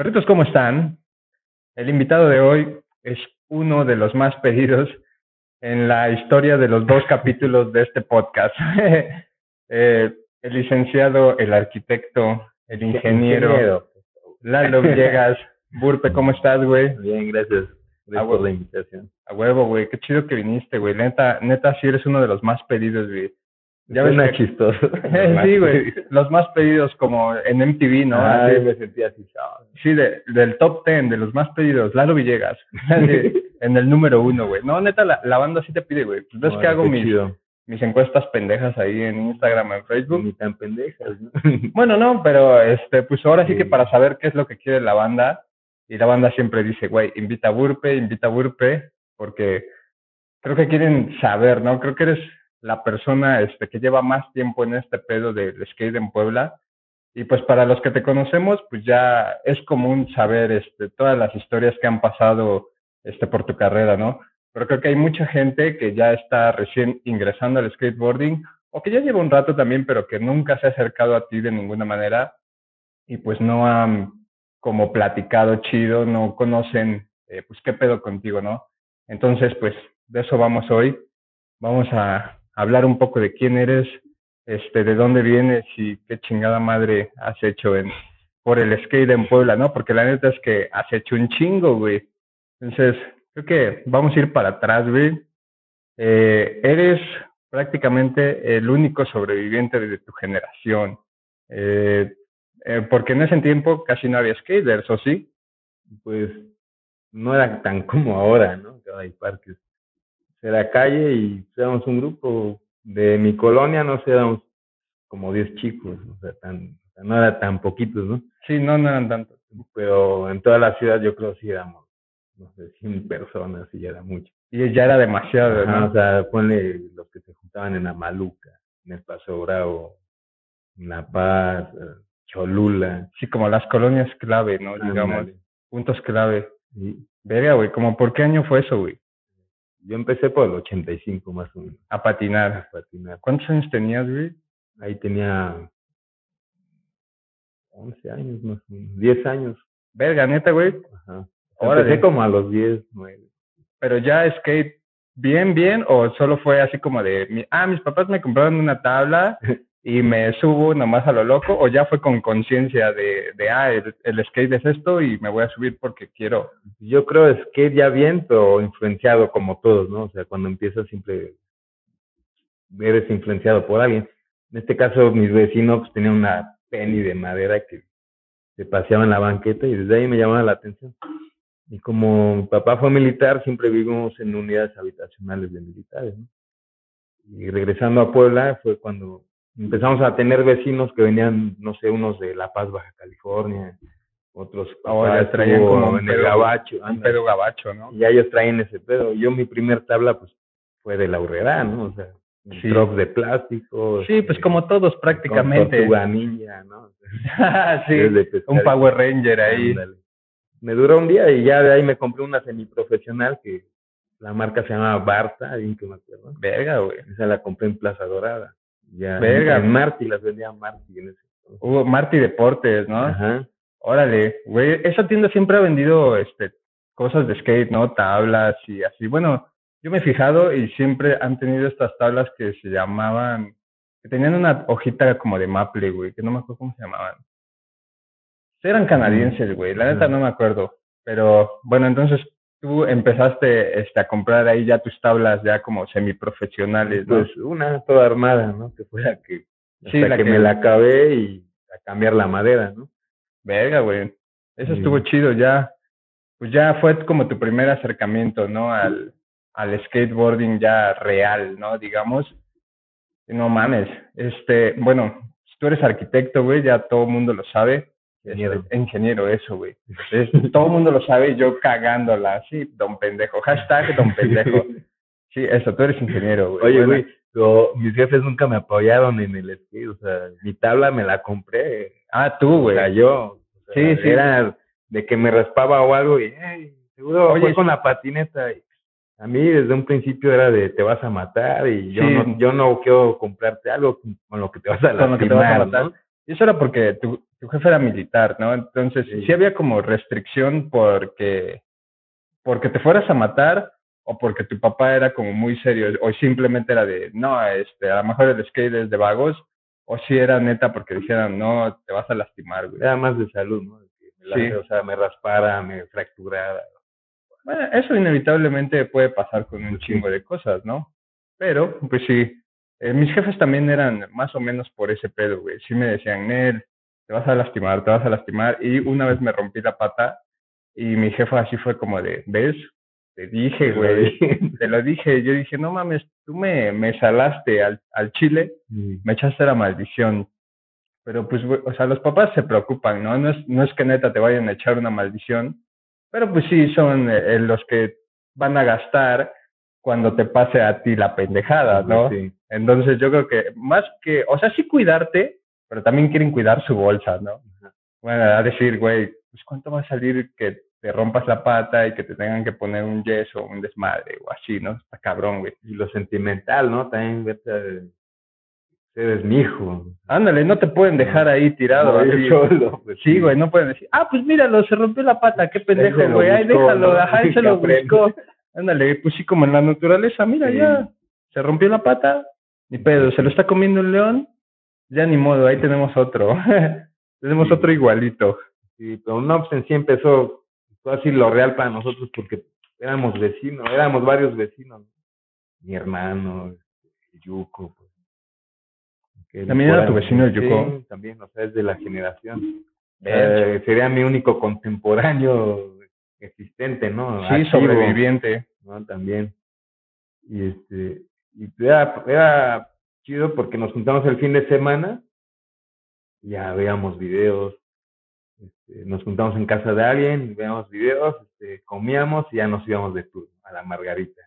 Perritos, ¿cómo están? El invitado de hoy es uno de los más pedidos en la historia de los dos capítulos de este podcast. Eh, el licenciado, el arquitecto, el ingeniero, Lalo Villegas. Burpe, ¿cómo estás, güey? Bien, gracias. Gracias por la invitación. A huevo, güey. Qué chido que viniste, güey. Neta, neta, sí eres uno de los más pedidos, güey. Ya ves chistoso. sí, güey. Los más pedidos como en MTV, ¿no? Ay, Así- me sentí así. Sí, de- del top 10 de los más pedidos, Lalo Villegas. Así, en el número uno, güey. No, neta, la, la banda sí te pide, güey. Pues ves que hago mis, chido. mis encuestas pendejas ahí en Instagram, en Facebook. Ni tan pendejas, ¿no? Bueno, no, pero este, pues ahora sí Sí. que para saber qué es lo que quiere la banda, y la banda siempre dice, güey, invita a Burpe, invita a Burpe, porque creo que quieren saber, ¿no? Creo que eres la persona este, que lleva más tiempo en este pedo del skate en Puebla. Y pues para los que te conocemos, pues ya es común saber este, todas las historias que han pasado este, por tu carrera, ¿no? Pero creo que hay mucha gente que ya está recién ingresando al skateboarding o que ya lleva un rato también, pero que nunca se ha acercado a ti de ninguna manera y pues no han como platicado chido, no conocen eh, pues qué pedo contigo, ¿no? Entonces, pues de eso vamos hoy. Vamos a hablar un poco de quién eres, este, de dónde vienes y qué chingada madre has hecho en por el skate en Puebla, ¿no? Porque la neta es que has hecho un chingo, güey. Entonces, creo que vamos a ir para atrás, güey. Eh, eres prácticamente el único sobreviviente de tu generación. Eh, eh, porque en ese tiempo casi no había skaters, ¿o sí? Pues no era tan como ahora, ¿no? Que hay parques. Era calle y éramos un grupo de mi colonia, no sé, éramos como 10 chicos, o sea, tan, o sea, no era tan poquitos, ¿no? Sí, no, no eran tantos. Pero en toda la ciudad yo creo que sí éramos, no sé, 100 personas y ya era mucho. Y ya era demasiado, Ajá, ¿no? o sea, ponle los que se juntaban en Amaluca, en el Paso Bravo, en La Paz, eh, Cholula. Sí, como las colonias clave, ¿no? Digamos, ándale. puntos clave. Y Verga, güey, como por qué año fue eso, güey? Yo empecé por el 85 más o menos A patinar. a patinar. ¿Cuántos años tenías, güey? Ahí tenía 11 años más o menos, 10 años. Verga, neta, güey. Ajá. Órale. Empecé como a los 10, 9. Pero ya skate bien, bien, o solo fue así como de, ah, mis papás me compraron una tabla y me subo nomás a lo loco, o ya fue con conciencia de, de, ah, el, skate es esto y me voy a subir porque quiero. Yo creo skate ya bien, pero influenciado como todos, ¿no? O sea, cuando empiezas siempre eres influenciado por alguien. En este caso, mis vecinos pues, tenían una penny de madera que se paseaba en la banqueta y desde ahí me llamaba la atención. Y como mi papá fue militar, siempre vivimos en unidades habitacionales de militares, ¿no? Y regresando a Puebla fue cuando empezamos a tener vecinos que venían, no sé, unos de La Paz, Baja California, otros Ahora papás traían como un en el gabacho, Un pedo gabacho, ¿no? Y ellos traen ese pedo. Yo mi primer tabla pues fue de la Urrera, ¿no? O sea, un Sí. truck de plástico. Sí, pues este, como todos con prácticamente. Tortuga ninja, ¿no? sí, Desde pescar un Power Ranger ahí. Ándale. Me duró un día y ya de ahí me compré una semiprofesional que la marca se llamaba Barta, bien que me acuerdo. Verga, güey. Esa la compré en Plaza Dorada. Ya Verga. en Marti las vendía Marti en ese. Hubo Marty Deportes, ¿no? Ajá. Órale, güey, esa tienda siempre ha vendido este cosas de skate, ¿no? Tablas y así. Bueno, yo me he fijado y siempre han tenido estas tablas que se llamaban, que tenían una hojita como de maple, güey, que no me acuerdo cómo se llamaban. Eran canadienses, güey, la neta no me acuerdo. Pero bueno, entonces tú empezaste este, a comprar ahí ya tus tablas ya como semiprofesionales, ¿no? Pues una toda armada, ¿no? Que fuera que hasta Sí, la que, que- me la acabé y a cambiar la madera, ¿no? Verga, güey. Eso Sí. estuvo chido, ya. Pues ya fue como tu primer acercamiento, ¿no? Al, al skateboarding ya real, ¿no? Digamos. No mames. Este, bueno, tú eres arquitecto, güey, ya todo el mundo lo sabe. Ingeniero. Ingeniero, eso, güey. Todo el mundo lo sabe yo cagándola. Sí, don pendejo. Hashtag don pendejo. Sí, eso, tú eres ingeniero, güey. Oye, güey, mis jefes nunca me apoyaron en el skate, o sea, mi tabla me la compré, Ah, tú, o güey. sea, yo. o sea, Sí, sí. Era de que me raspaba o algo y, hey, seguro Oye, fue con la patineta. Y a mí desde un principio era de te vas a matar y yo Sí. no yo no quiero comprarte algo con lo que te vas a Con lo que te vas a lastimar, matar. ¿no? Y eso era porque tu, tu jefe era militar, ¿no? Entonces, Sí. sí. había como restricción porque, porque te fueras a matar o porque tu papá era como muy serio o simplemente era de, no, este, a lo mejor el skate es de vagos o si era neta porque dijeran, no, te vas a lastimar, güey. Era más de salud, ¿no? Sí. O sea, me raspara, me fracturara. Bueno, eso inevitablemente puede pasar con un Sí. chingo de cosas, ¿no? Pero, pues sí, eh, mis jefes también eran más o menos por ese pedo, güey. Sí me decían, Nel, te vas a lastimar, te vas a lastimar. Y una vez me rompí la pata y mi jefa así fue como de, ¿ves? Te dije, güey. Te lo dije. Yo dije, no mames, tú me, me salaste al, al chile, Mm. me echaste la maldición. Pero pues, güey, o sea, los papás se preocupan, ¿no? No es, no es que neta te vayan a echar una maldición, pero pues sí son eh, los que van a gastar cuando te pase a ti la pendejada, ¿no? Sí. Entonces yo creo que más que, o sea, sí cuidarte, pero también quieren cuidar su bolsa, ¿no? Ajá. Bueno, a decir, güey, pues cuánto va a salir que te rompas la pata y que te tengan que poner un yeso, un desmadre o así, ¿no? Está cabrón, güey. Y lo sentimental, ¿no? También vete. Eres mi hijo. Ándale, no te pueden dejar ahí tirado. Solo, pues, Sí, güey, no pueden decir, ah, pues míralo, se rompió la pata, qué pendejo, güey, ahí déjalo, ¿no? ajá, él se lo buscó. Ándale, pues sí, como en la naturaleza, mira, Sí. ya, se rompió la pata, ni pedo, se lo está comiendo un león, ya ni modo, ahí tenemos otro, tenemos Sí. otro igualito. Sí, pero no, pues en sí empezó, así lo real para nosotros porque éramos vecinos, éramos varios vecinos. Mi hermano, el Yuco. Pues, ¿También era tu vecino el Yuco? Sí, también, o sea, es de la generación. Eh, sería mi único contemporáneo existente, ¿no? Sí, Activo, sobreviviente. ¿no? También. Y este, y era, era chido porque nos juntamos el fin de semana, ya veíamos videos, este, nos juntamos en casa de alguien, veíamos videos, este, comíamos y ya nos íbamos de tour a la Margarita.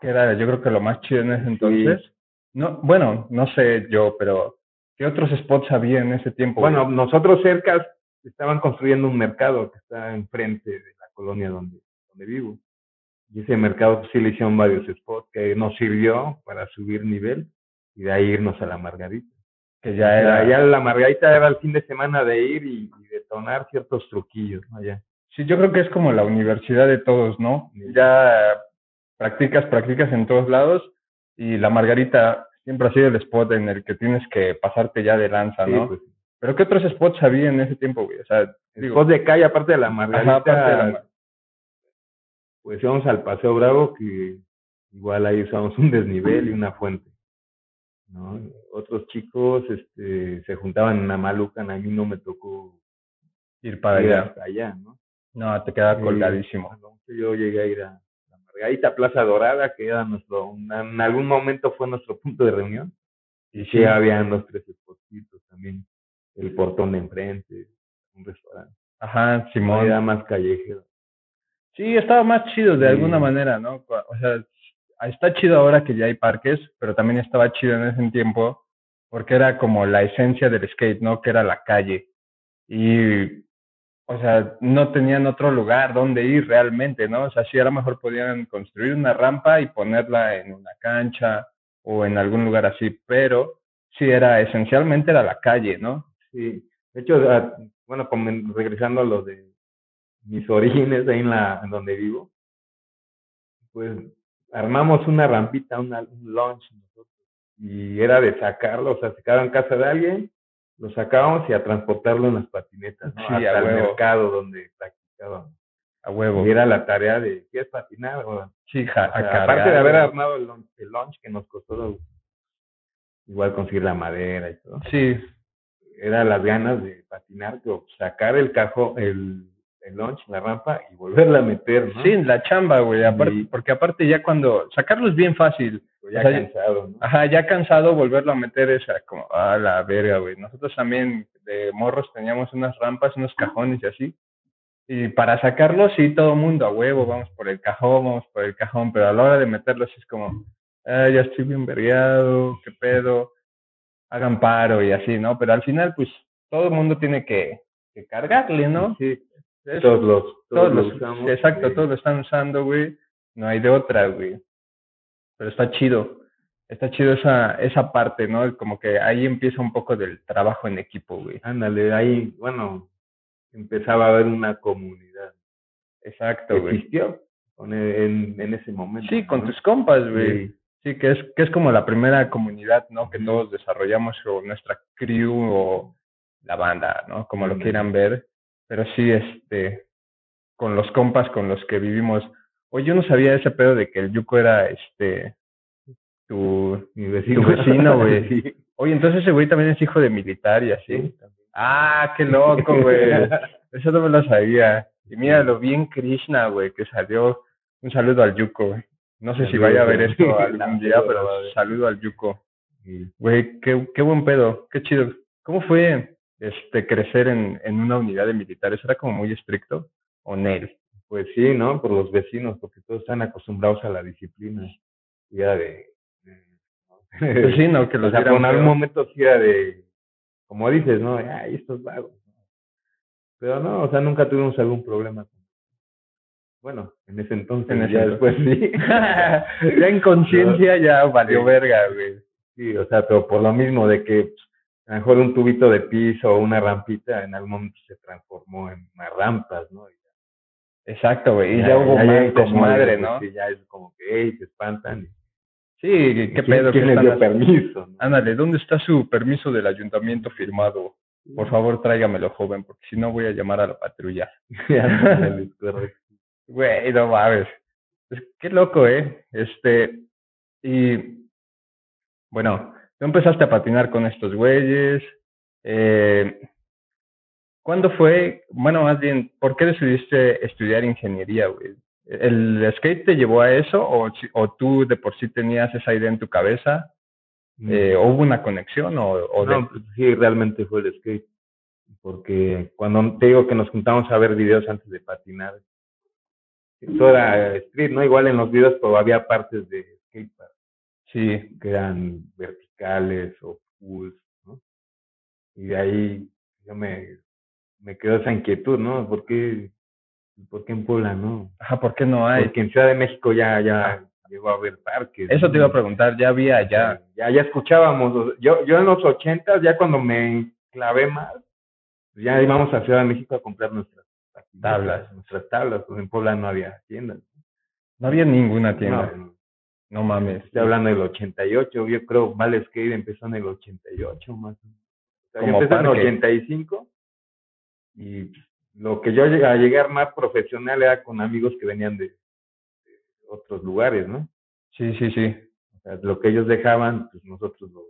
que era yo creo que lo más chido en ese entonces. No, bueno, no sé yo, pero ¿qué otros spots había en ese tiempo? Bueno, nosotros cerca estaban construyendo un mercado que está enfrente de colonia donde, donde vivo. Y ese mercado pues, sí le hicieron varios spots que nos sirvió para subir nivel y de ahí irnos a la Margarita. que ya era, Ya, la Margarita era el fin de semana de ir y, y detonar ciertos truquillos. Ya. Sí, yo creo que es como la universidad de todos, ¿no? Sí. Ya practicas, practicas en todos lados y la margarita siempre ha sido el spot en el que tienes que pasarte ya de lanza, Sí, ¿no? pues, Pero ¿qué otros spots había en ese tiempo, güey? O sea, spots de calle, aparte de la Margarita, ajá, aparte de la mar- pues íbamos al Paseo Bravo, que igual ahí usamos un desnivel y una fuente. ¿no? Otros chicos este, se juntaban en Amalucan, a mí no me tocó ir para ir allá. hasta allá, ¿no? No, te queda Sí, colgadísimo. yo llegué a ir a la Margarita Plaza Dorada, que era nuestro, en algún momento fue nuestro punto de reunión. Y Sí, habían dos, tres espotitos también. El portón de enfrente, un restaurante. Ajá, Simón. Era más callejero. Sí, estaba más chido de Sí. alguna manera, ¿no? O sea, está chido ahora que ya hay parques, pero también estaba chido en ese tiempo porque era como la esencia del skate, ¿no? Que era la calle. Y, o sea, no tenían otro lugar donde ir realmente, ¿no? O sea, sí a lo mejor podían construir una rampa y ponerla en una cancha o en algún lugar así, pero sí era, esencialmente era la calle, ¿no? Sí. De hecho, ah, bueno, regresando a lo de mis orígenes ahí en la en donde vivo, pues armamos una rampita, una, un launch nosotros, y era de sacarlo, o sea, se quedaba en casa de alguien, lo sacábamos y a transportarlo en las patinetas, ¿no? Sí, hasta el mercado donde practicábamos. A huevo. Y era la tarea de, ¿quieres patinar? O, Sí, ja- o a sea, aparte de haber armado el launch, el launch que nos costó igual conseguir la madera y todo, Sí, era las ganas de patinar, sacar el cajón, el, el launch, la rampa y volverla a meter, ¿no? Sí, la chamba, güey. aparte- Sí. Porque aparte ya cuando sacarlo es bien fácil. Pero ya o sea, cansado, ¿no? Ajá, ya cansado volverlo a meter es ah, como, ah, la verga, güey. Nosotros también de morros teníamos unas rampas, unos cajones y así. Y para sacarlo, sí, todo mundo a huevo, vamos por el cajón, vamos por el cajón, pero a la hora de meterlo sí es como, ah, ya estoy bien vergueado, qué pedo, hagan paro y así, ¿no? Pero al final, pues, todo el mundo tiene que, que cargarle, ¿no? Sí, Todos los, todos, todos lo los, usamos. exacto, todos lo están usando, güey. No hay de otra, güey. Pero está chido. está chido esa, esa parte, ¿no? Como que ahí empieza un poco del trabajo en equipo, güey. Ándale, ahí, bueno, empezaba a haber una comunidad. Exacto, güey. Existió con- en, en ese momento. Sí, con ¿no? tus compas, güey. Sí. Sí, que es, que es como la primera comunidad, ¿no? Que todos desarrollamos o nuestra crew o la banda, ¿no? Como lo quieran ver. Pero sí, este, con los compas con los que vivimos. Oye, yo no sabía ese pedo de que el Yuko era, este, tu... Mi vecino. Tu vecino, güey. Oye, entonces ese güey también es hijo de militar y así. Sí. Ah, qué loco, güey. Eso no me lo sabía. Y mira lo bien Krishna, güey, que salió. Un saludo al Yuko, güey. No sé si vaya a ver esto algún día, pero saludo al Yuko. Güey, qué, qué buen pedo, qué chido. ¿Cómo fue este crecer en, en una unidad de militares? ¿Era como muy estricto? ¿O Nel? Pues sí, ¿no? Por los vecinos, porque todos están acostumbrados a la disciplina. Y era de... Pues sí, ¿no? Que o los sea, vieran en algún momento sí era de... Como dices, ¿no? Ay, estos vagos. Pero no, o sea, nunca tuvimos algún problema. Bueno, en ese entonces, En ese ya entonces. después sí. ya en conciencia ya valió Sí. verga, güey. Sí, o sea, pero por lo mismo de que pues, a lo mejor un tubito de piso o una rampita en algún momento se transformó en unas rampas, ¿no? Exacto, güey. Y ya, hubo ya más desmadre, ¿no? Sí, ya es como que, hey, se espantan. Sí, ¿qué ¿Quién- pedo? ¿Quién ¿Qué les están dio haciendo? permiso? no? Ándale, ¿dónde está su permiso del ayuntamiento firmado? Por favor, tráigamelo, joven, porque si no voy a llamar a la patrulla. Güey, no mames. Es, qué loco, ¿eh? Este, y bueno, tú empezaste a patinar con estos güeyes. Eh, ¿Cuándo fue? Bueno, más bien, ¿por qué decidiste estudiar ingeniería, güey? ¿El skate te llevó a eso o, o tú de por sí tenías esa idea en tu cabeza? Eh, ¿o ¿Hubo una conexión o, o de- no, pues, sí, realmente fue el skate. Porque cuando te digo que nos juntamos a ver videos antes de patinar, todo era street, ¿no? Igual en los videos, pero había partes de skatepark Sí, que eran verticales o pulls, ¿no? Y de ahí yo me, me quedó esa inquietud, ¿no? ¿Por qué, por qué en Puebla no? ajá, ¿por qué no hay? Porque en Ciudad de México ya, ya llegó a haber parques. Eso te iba a preguntar, ya había allá. Ya, ya escuchábamos. Yo, yo en los ochentas, ya cuando me clavé más, pues ya íbamos a Ciudad de México a comprar nuestras Tablas. Nuestras tablas, pues en Puebla no había tiendas. No había ninguna tienda. No, No, mames. estoy hablando del 88, yo creo Vale Skate empezó en el 88 más o menos. O sea, yo Como empecé en el parque. 85 y lo que yo a llegar más profesional era con amigos que venían de, de otros lugares, ¿no? Sí, sí, sí. O sea, lo que ellos dejaban, pues nosotros lo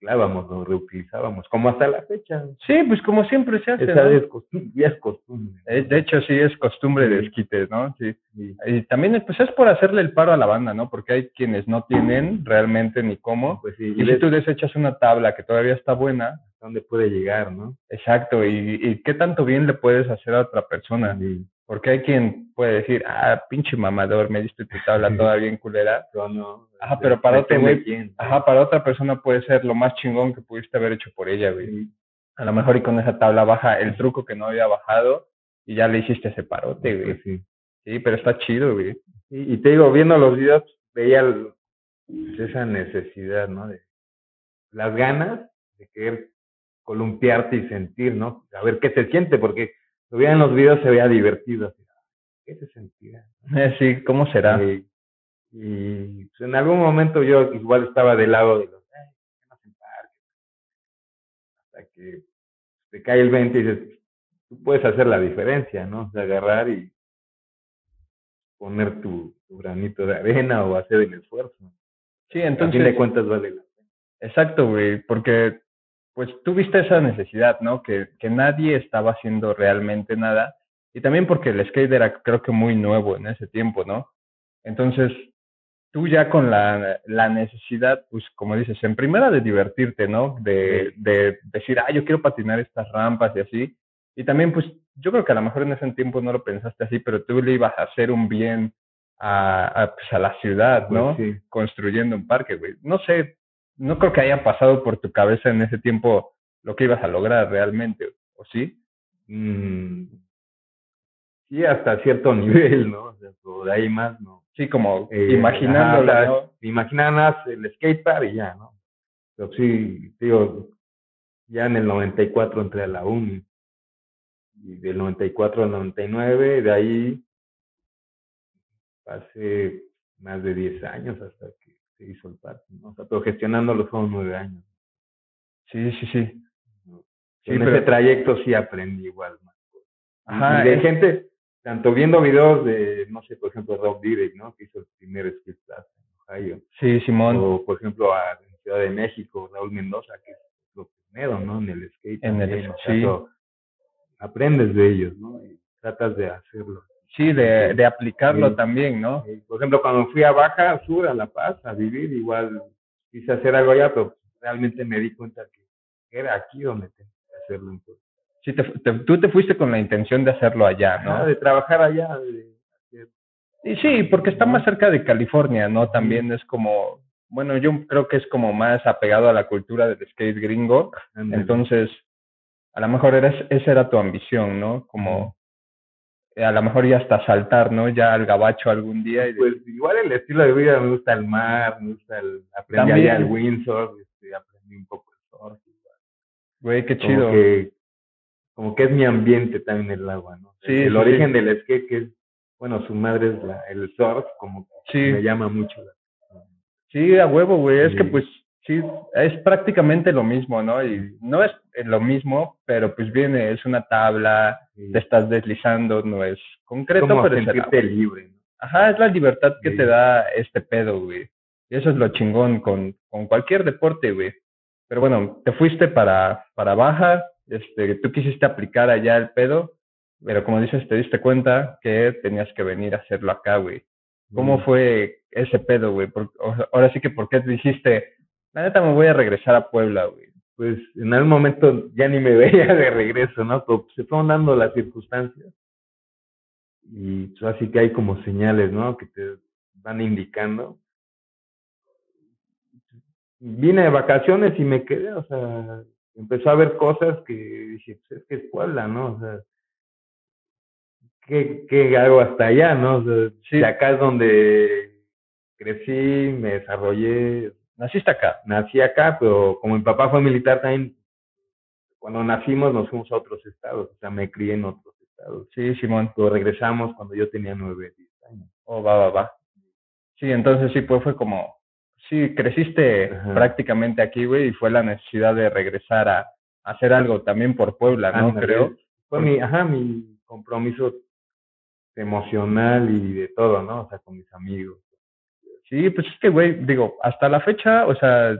reciclábamos, lo reutilizábamos, como hasta la fecha. Sí, pues como siempre se hace, Esa ¿no? es costumbre, ya es costumbre. Eh, De hecho, sí es costumbre de Sí. esquites, ¿no? Sí. Sí. Y también, pues es por hacerle el paro a la banda, ¿no? Porque hay quienes no tienen realmente ni cómo. Pues sí, Y y si tú desechas una tabla que todavía está buena, dónde puede llegar, ¿no? exacto, y, y qué tanto bien le puedes hacer a otra persona. Porque hay quien puede decir, ah, pinche mamador, me diste tu tabla toda bien culera. Pero no. Ajá, pero para güey-. Ajá, para otra persona puede ser lo más chingón que pudiste haber hecho por ella, güey. Sí. A lo mejor y con esa tabla baja el truco que no había bajado y ya le hiciste ese parote, güey. Pues sí. Sí, pero está chido, güey. Y, y te digo, viendo los videos, veía el- pues, esa necesidad, ¿no? De las ganas de querer columpiarte y sentir, ¿no? A ver qué se siente, porque lo veía en los videos, se veía divertido. ¿Qué se sentirá? Sí, ¿cómo será? Eh, y pues, en algún momento yo igual estaba del lado de los, "Ay, ¿qué más en parque?". Hasta que te cae el 20 y dices, tú puedes hacer la diferencia, ¿no? O sea, agarrar y poner tu, tu granito de arena o hacer el esfuerzo. Sí, a fin de entonces, cuentas vale la pena. exacto, güey, porque pues tú viste esa necesidad, ¿no? Que, que nadie estaba haciendo realmente nada. Y también porque el skate era creo que muy nuevo en ese tiempo, ¿no? Entonces, tú ya con la, la necesidad, pues como dices, en primera de divertirte, ¿no? De, de decir, ah, yo quiero patinar estas rampas y así. Y también, pues, yo creo que a lo mejor en ese tiempo no lo pensaste así, pero tú le ibas a hacer un bien a, a, pues, a la ciudad, ¿no? Pues sí. Construyendo un parque, güey. No sé, no creo que haya pasado por tu cabeza en ese tiempo lo que ibas a lograr realmente, ¿o sí? Mm, sí, hasta cierto nivel, ¿no? O sea, por ahí más, ¿no? Sí, como Eh, más el skatepark y ya, ¿no? Pero sí, digo, ya en el 94 entré a la uni. Y del 94 al 99, de ahí pasé más de 10 años hasta que se hizo el parque, ¿no? O sea, pero gestionándolo fueron 9 años. Sí, sí, sí. ¿no? Sí, en pero- ese trayecto sí aprendí igual más. Ajá, y de es- gente, tanto viendo videos de, no sé, por ejemplo, Rob Dyrdek, ¿no? Que hizo el primer skate en Ohio. Sí, Simón. O, por ejemplo, a, en Ciudad de México, Raúl Mendoza, que es lo primero, ¿no? En el skate. En el- también, o sea, sí. aprendes de ellos, ¿no? Y tratas de hacerlo. Sí, de, de aplicarlo Sí. también, ¿no? Por ejemplo, cuando fui a Baja Sur, a La Paz, a vivir, igual quise hacer algo allá, pero realmente me di cuenta que era aquí donde tenía que hacerlo. Entonces, Sí, te, te- tú te fuiste con la intención de hacerlo allá, ¿no? De trabajar allá, de Y sí, porque está más cerca de California, ¿no? También es como, bueno, yo creo que es como más apegado a la cultura del skate gringo. Entonces, a lo mejor eres, esa era tu ambición, ¿no? Como, a lo mejor ya hasta saltar, ¿no? Ya al gabacho algún día. Y Pues igual el estilo de vida, me gusta el mar, me gusta el, aprendí También. allá el windsurf, este, aprendí un poco el surf. güey, qué Como chido. que, como que es mi ambiente también el agua, ¿no? Sí, el sí, origen sí. del skate, que es, bueno, su madre es la, el surf, como que Sí. me llama mucho la Sí, a huevo, güey. Es que pues sí, es prácticamente lo mismo, ¿no? Y no es lo mismo, pero pues viene, es una tabla, sí. te estás deslizando, no es concreto, como pero es el sentirte agua. libre, ¿no? Ajá, es la libertad que Sí. te da este pedo, güey. Y eso es lo chingón con, con cualquier deporte, güey. Pero bueno, te fuiste para, para Baja, este, tú quisiste aplicar allá el pedo, pero como dices, te diste cuenta que tenías que venir a hacerlo acá, güey. ¿Cómo Mm. fue ese pedo, güey? Ahora sí que, ¿por qué dijiste, la neta me voy a regresar a Puebla, güey? Pues en algún momento ya ni me veía de regreso, ¿no? Pero se fueron dando las circunstancias. Y pues, así que hay como señales, ¿no? Que te van indicando. Vine de vacaciones y me quedé, o sea, empezó a ver cosas que dije, pues es que es Puebla, ¿no? O sea, ¿qué, qué hago hasta allá, no? O sea, Sí. acá es donde crecí, me desarrollé, Naciste acá. nací acá, pero como mi papá fue militar también, cuando nacimos nos fuimos a otros estados, o sea, me crié en otros estados. Sí, Simón. Pero regresamos cuando yo tenía nueve, diez años. Oh, va, va, va. Sí, entonces sí, pues fue como, sí, creciste Ajá. prácticamente aquí, güey, y fue la necesidad de regresar a, a hacer algo también por Puebla, ¿no? Creo. Fue mi, ajá, mi compromiso emocional y de todo, ¿no? O sea, con mis amigos. Sí, pues es que, güey, digo, hasta la fecha, o sea,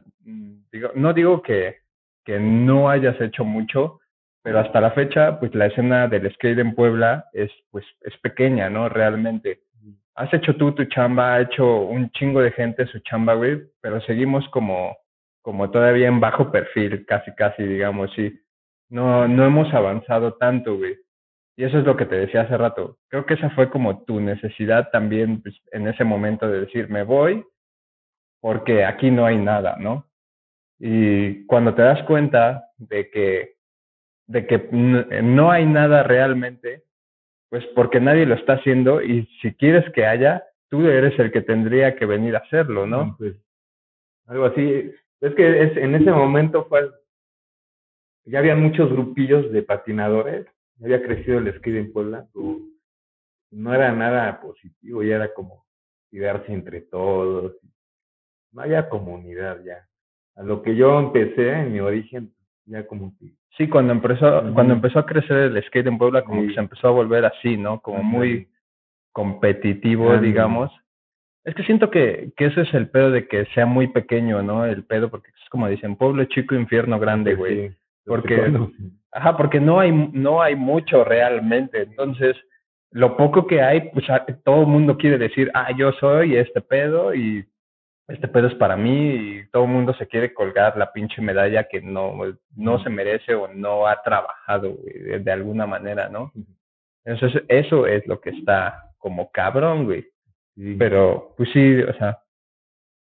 digo, no digo que, que no hayas hecho mucho, pero hasta la fecha, pues la escena del skate en Puebla es, pues, es pequeña, ¿no? Realmente. Has hecho tú tu chamba, ha hecho un chingo de gente su chamba, güey, pero seguimos como, como todavía en bajo perfil, casi, casi, digamos, sí. No, no hemos avanzado tanto, güey. Y eso es lo que te decía hace rato. Creo que esa fue como tu necesidad también pues, en ese momento de decir, me voy porque aquí no hay nada, ¿no? Y cuando te das cuenta de que, de que no hay nada realmente, pues porque nadie lo está haciendo y si quieres que haya, tú eres el que tendría que venir a hacerlo, ¿no? Algo así. Es que es, en ese momento fue, ya había muchos grupillos de patinadores, había crecido el skate en Puebla, no era nada positivo, ya era como cuidarse entre todos, no había comunidad ya. A lo que yo empecé en mi origen, ya como que Sí, cuando empezó, cuando empezó a crecer el skate en Puebla, como Sí. que se empezó a volver así, ¿no? Como muy competitivo, digamos. Es que siento que, que ese es el pedo de que sea muy pequeño, ¿no? El pedo, porque es como dicen, pueblo chico, infierno grande, güey. Sí, Porque-. Ajá, porque no hay, no hay mucho realmente. Entonces, lo poco que hay, pues a- todo el mundo quiere decir, ah, yo soy este pedo y este pedo es para mí y todo el mundo se quiere colgar la pinche medalla que no, no se merece o no ha trabajado güey, de, alguna manera, ¿no? Entonces, eso es lo que está como cabrón, güey. Sí. Pero, pues sí, o sea,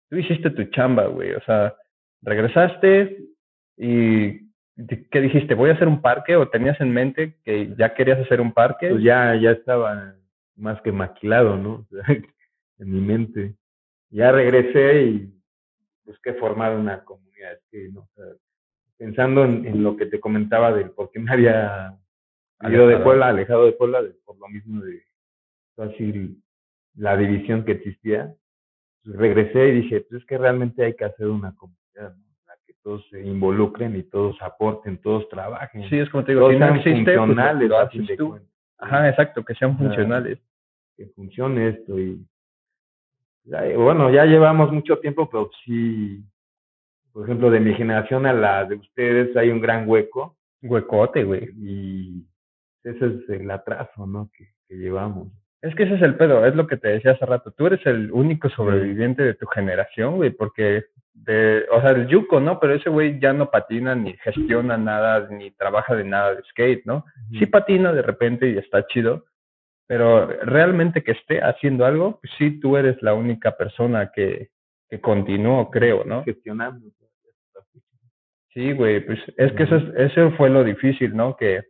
tú hiciste tu chamba, güey. O sea, regresaste y ¿qué dijiste? ¿Voy a hacer un parque? ¿O tenías en mente que ya querías hacer un parque? pues ya, ya estaba más que maquilado, ¿no? En mi mente. Ya regresé y busqué formar una comunidad. Pensando en, lo que te comentaba del por qué me había ido de Puebla, alejado de Puebla, por lo mismo de así la división que existía, pues regresé y dije, pues es que realmente hay que hacer una comunidad, ¿no? Todos se involucren y todos aporten, todos trabajen. Sí, es como te digo, si no existe, pues, funcionales. Ajá, exacto, que sean funcionales. que funcione esto y bueno, ya llevamos mucho tiempo, pero sí, por ejemplo, de mi generación a la de ustedes hay un gran hueco. Huecote, güey. Y ese es el atraso, ¿no? Que, que llevamos. Es que ese es el pedo, es lo que te decía hace rato. Tú eres el único sobreviviente de tu generación, güey, porque de, o sea, el Yuko, ¿no? Pero ese güey ya no patina, ni gestiona nada, ni trabaja de nada de skate, ¿no? Sí patina de repente y está chido, pero realmente que esté haciendo algo, pues sí, tú eres la única persona que, que continuó, creo, ¿no? Gestionando. Sí, güey, pues es que eso, eso fue lo difícil, ¿no? Que,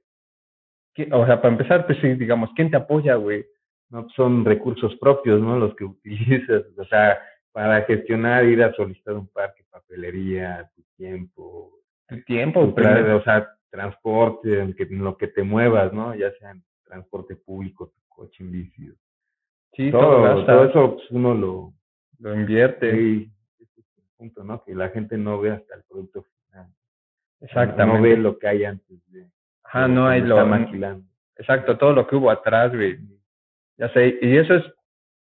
que, o sea, para empezar, pues sí, digamos, ¿quién te apoya, güey? No son recursos propios, ¿no? Los que utilizas, o sea, para gestionar, ir a solicitar un parque, papelería, tu tiempo. Tu tiempo, tu o sea, transporte, en, que, en lo que te muevas, ¿no? Ya sea en transporte público, coche en bici. Sí, todo, todo, eso pues, uno lo, lo invierte. Sí, ese es el punto, ¿no? Que la gente no ve hasta el producto final. Exactamente. No ve lo que hay antes de. Ajá, no hay lo. Exacto, todo lo que hubo atrás, güey. Ya sé, y eso es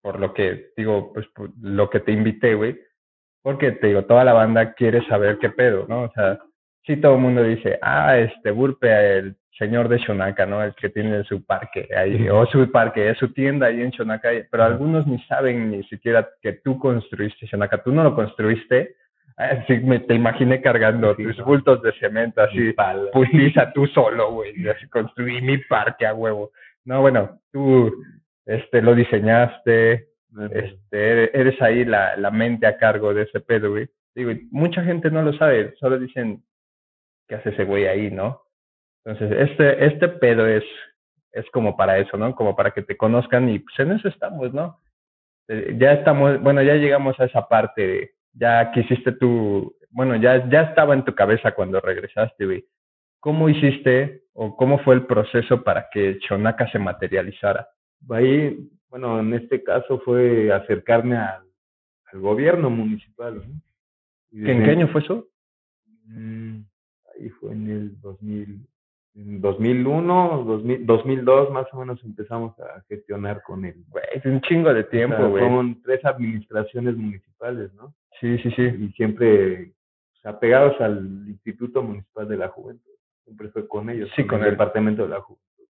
por lo que digo, pues por lo que te invité, güey. Porque te digo, toda la banda quiere saber qué pedo, ¿no? O sea, sí todo el mundo dice, ah, este Burpe, el señor de Shonaka, ¿no? El que tiene su parque ahí, o su parque, es su tienda ahí en Shonaka, pero algunos ni saben ni siquiera que tú construiste Shonaka, tú no lo construiste, así me te imaginé cargando tus bultos de cemento así, putiza tú solo, güey, así construí mi parque a huevo. No, bueno, tú este lo diseñaste, este eres ahí la, la mente a cargo de ese pedo, güey. Digo, mucha gente no lo sabe, solo dicen, ¿qué hace ese güey ahí, no? Entonces, este, este pedo es, es como para eso, ¿no? Como para que te conozcan y pues en eso estamos, ¿no? Eh, ya estamos, bueno, ya llegamos a esa parte, ya quisiste tú, bueno, ya, ya estaba en tu cabeza cuando regresaste, güey. ¿Cómo hiciste o cómo fue el proceso para que Chonaka se materializara? Ahí, bueno, en este caso fue acercarme al, al gobierno municipal. ¿no? ¿En qué año fue eso? Mm, ahí fue en el 2000, en 2001, 2000, 2002 más o menos empezamos a gestionar con él. Güey, es un chingo de tiempo, güey. son tres administraciones municipales, ¿no? Sí, sí, sí. Y siempre apegados al Instituto Municipal de la Juventud. Siempre fue con ellos, sí, con, el, Departamento de la Juventud.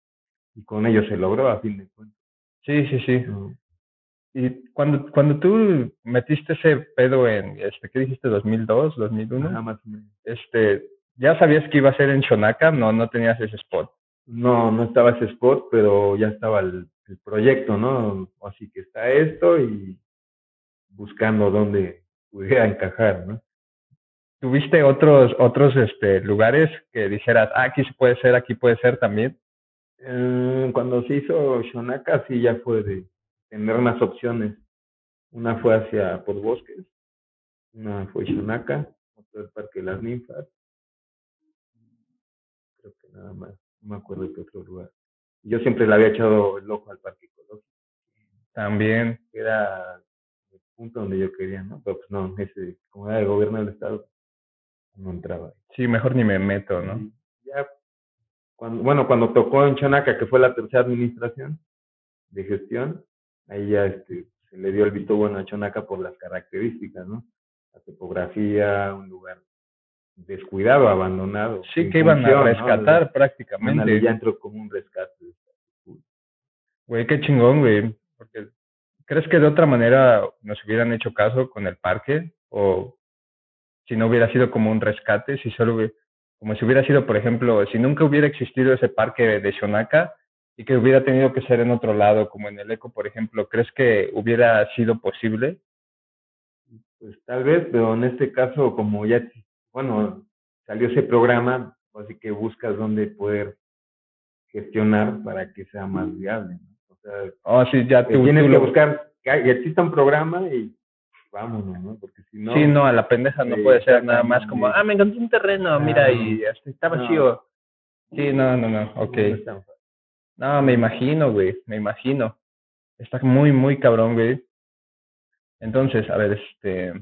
Y con ellos se logró, a fin de cuentas. Sí, sí, sí. Y cuando, cuando tú metiste ese pedo en, este, ¿qué dijiste? ¿2002, 2001? Nada más. Este, ¿Ya sabías que iba a ser en Shonaka? No, no tenías ese spot. No, no estaba ese spot, pero ya estaba el, proyecto, ¿no? Así que está esto y buscando dónde pudiera encajar, ¿no? ¿Tuviste otros, otros este, lugares que dijeras, ah, aquí se puede ser, aquí puede ser también? Eh, cuando se hizo Shonaka, sí ya fue de tener más opciones. Una fue hacia por bosques, una fue Shonaka, otra el Parque de las Ninfas, creo que nada más, no me acuerdo de qué otro lugar. Yo siempre le había echado el ojo al parque ecológico. También. Era el punto donde yo quería, ¿no? Pero pues no, ese, como era el gobierno del estado, no entraba. Sí, mejor ni me meto, ¿no? ya, cuando, bueno, cuando tocó en Chanaca, que fue la tercera administración de gestión, ahí ya este, se le dio el visto bueno a Chonaca por las características, ¿no? La topografía, un lugar descuidado, abandonado. Sí, que iban a rescatar prácticamente. Ya entró como un rescate. Güey, qué chingón, güey. Porque, ¿Crees que de otra manera nos hubieran hecho caso con el parque? O si no hubiera sido como un rescate, si solo hubiera, como si hubiera sido, por ejemplo, si nunca hubiera existido ese parque de Shonaka y que hubiera tenido que ser en otro lado, como en el ECO, por ejemplo, ¿crees que hubiera sido posible? Pues tal vez, pero en este caso, como ya bueno, salió ese programa, así que buscas dónde poder gestionar para que sea más viable. ¿no? O sea, oh, sí, ya tienes que buscar que exista un programa y vámonos, ¿no? Porque si no... sí, no, a la pendeja no puede ser nada más como, ah, me encontré un terreno, mira, y este, está no. vacío. Sí, no, no, no, ok. no me imagino, güey, me imagino. Está muy, muy cabrón, güey. Entonces, a ver, este,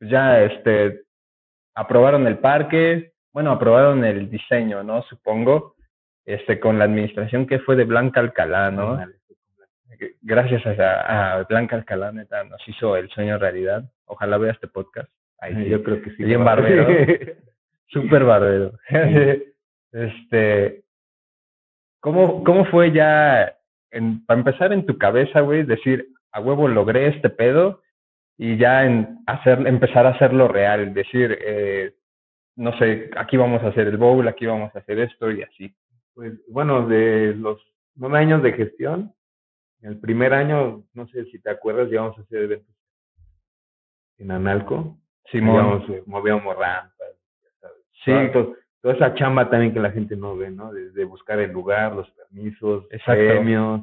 ya, este, aprobaron el parque, bueno, aprobaron el diseño, ¿no? Supongo, este, con la administración que fue de Blanca Alcalá, ¿no? Gracias a, a Blanca Alcalá, neta, nos hizo el sueño realidad. Ojalá vea este podcast. Ahí sí. Yo creo que sí. Bien barbero. Súper barbero. este, ¿cómo, ¿cómo fue ya, en, para empezar en tu cabeza, güey, decir, a huevo logré este pedo y ya en hacer, empezar a hacerlo real, decir, eh, no sé, aquí vamos a hacer el bowl, aquí vamos a hacer esto y así. Pues bueno, de los nueve años de gestión, el primer año, no sé si te acuerdas, llevamos a hacer eventos en Analco. Simón, Íbamos, eh, movíamos rampas, sí, Toda- to- toda esa chamba también que la gente no ve, ¿no? Desde buscar el lugar, los permisos, Exacto. premios,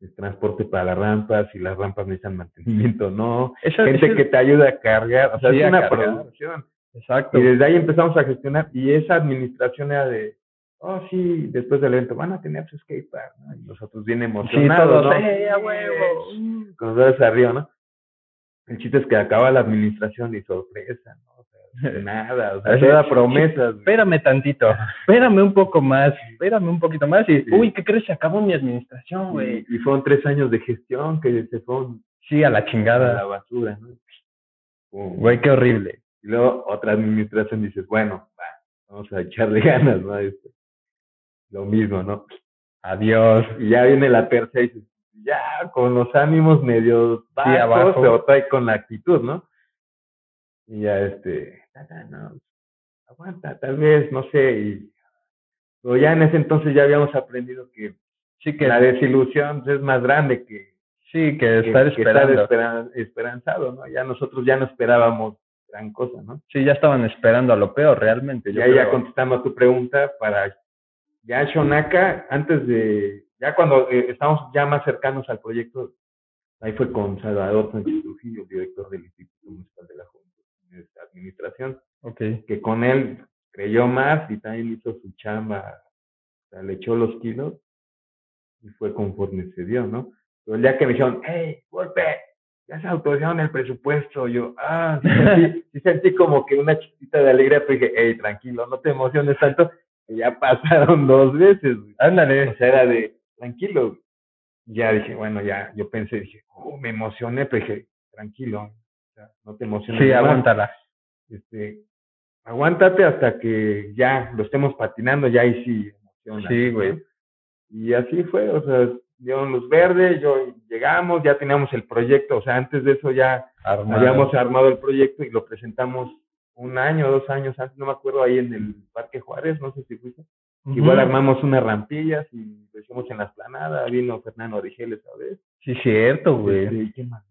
el transporte para las rampas, si las rampas necesitan mantenimiento o no. Gente que te ayuda a cargar, o sea, Sí, es una cargar. producción. exacto. Y desde ahí empezamos a gestionar y esa administración era de, oh sí, después del evento van a tener su skatepark, ¿no? Y nosotros bien Sí, emocionados, todos, ¿no? ¡eh, a huevo! Con los arriba, ¿no? El chiste es que acaba la administración y sorpresa, ¿no? O sea, nada, o sea, toda sí, promesas. Espérame tantito, espérame un poco más, espérame un poquito más y, Sí. uy, ¿qué crees? Se acabó mi administración, güey. Y, y fueron tres años de gestión que se fueron Sí, a la a la chingada. basura, ¿no? Güey, qué horrible. Y luego otra administración dices, bueno, va, vamos a echarle ganas, ¿no? Este, Lo mismo, ¿no? Adiós. Y ya viene la tercera y dices, ya, con los ánimos medio bajos, abajo. o trae con la actitud, ¿no? Y ya, este, "Ah, ah, no, aguanta, tal vez, no sé, y pero ya en ese entonces ya habíamos aprendido que Sí, que, la desilusión es más grande que, sí, que que- estar que estar esperando. esperan- esperanzado, ¿no? Ya nosotros ya no esperábamos gran cosa, ¿no? Sí, ya estaban esperando a lo peor, realmente. Yo ya, ya contestando a tu pregunta, para ya Shonaka, antes de, ya cuando eh, estábamos ya más cercanos al proyecto, ahí fue con Salvador Sánchez Trujillo, director del Instituto Municipal de la Juventud administración, Ok. que con él creyó más y también hizo su chamba, o sea, le echó los kilos y fue conforme se dio, ¿no? Pero el día que me dijeron, hey, golpe, ya se autorizaron el presupuesto, yo, ah, sí sentí, sí sentí como que una chiquita de alegría, pero dije, hey, tranquilo, no te emociones tanto, ya pasaron dos veces, güey. O Ándale. sea, era de, tranquilo. Ya dije, bueno, ya, yo pensé, dije, oh, me emocioné, pero dije, tranquilo, no te emociones. Sí, más. aguántala. Este, aguántate hasta que ya lo estemos patinando, ya ahí sí emociona. Sí, güey. Y así fue, o sea, dieron luz verde, yo llegamos, ya teníamos el proyecto, o sea, antes de eso ya Armado. habíamos armado el proyecto y lo presentamos un año, dos años antes, no me acuerdo, ahí en el Parque Juárez, no sé si fuiste. Igual armamos unas rampillas y lo hicimos en la esplanada, vino Fernando Origeles, ¿sabes? Sí, cierto, güey. Este, ¿y qué más?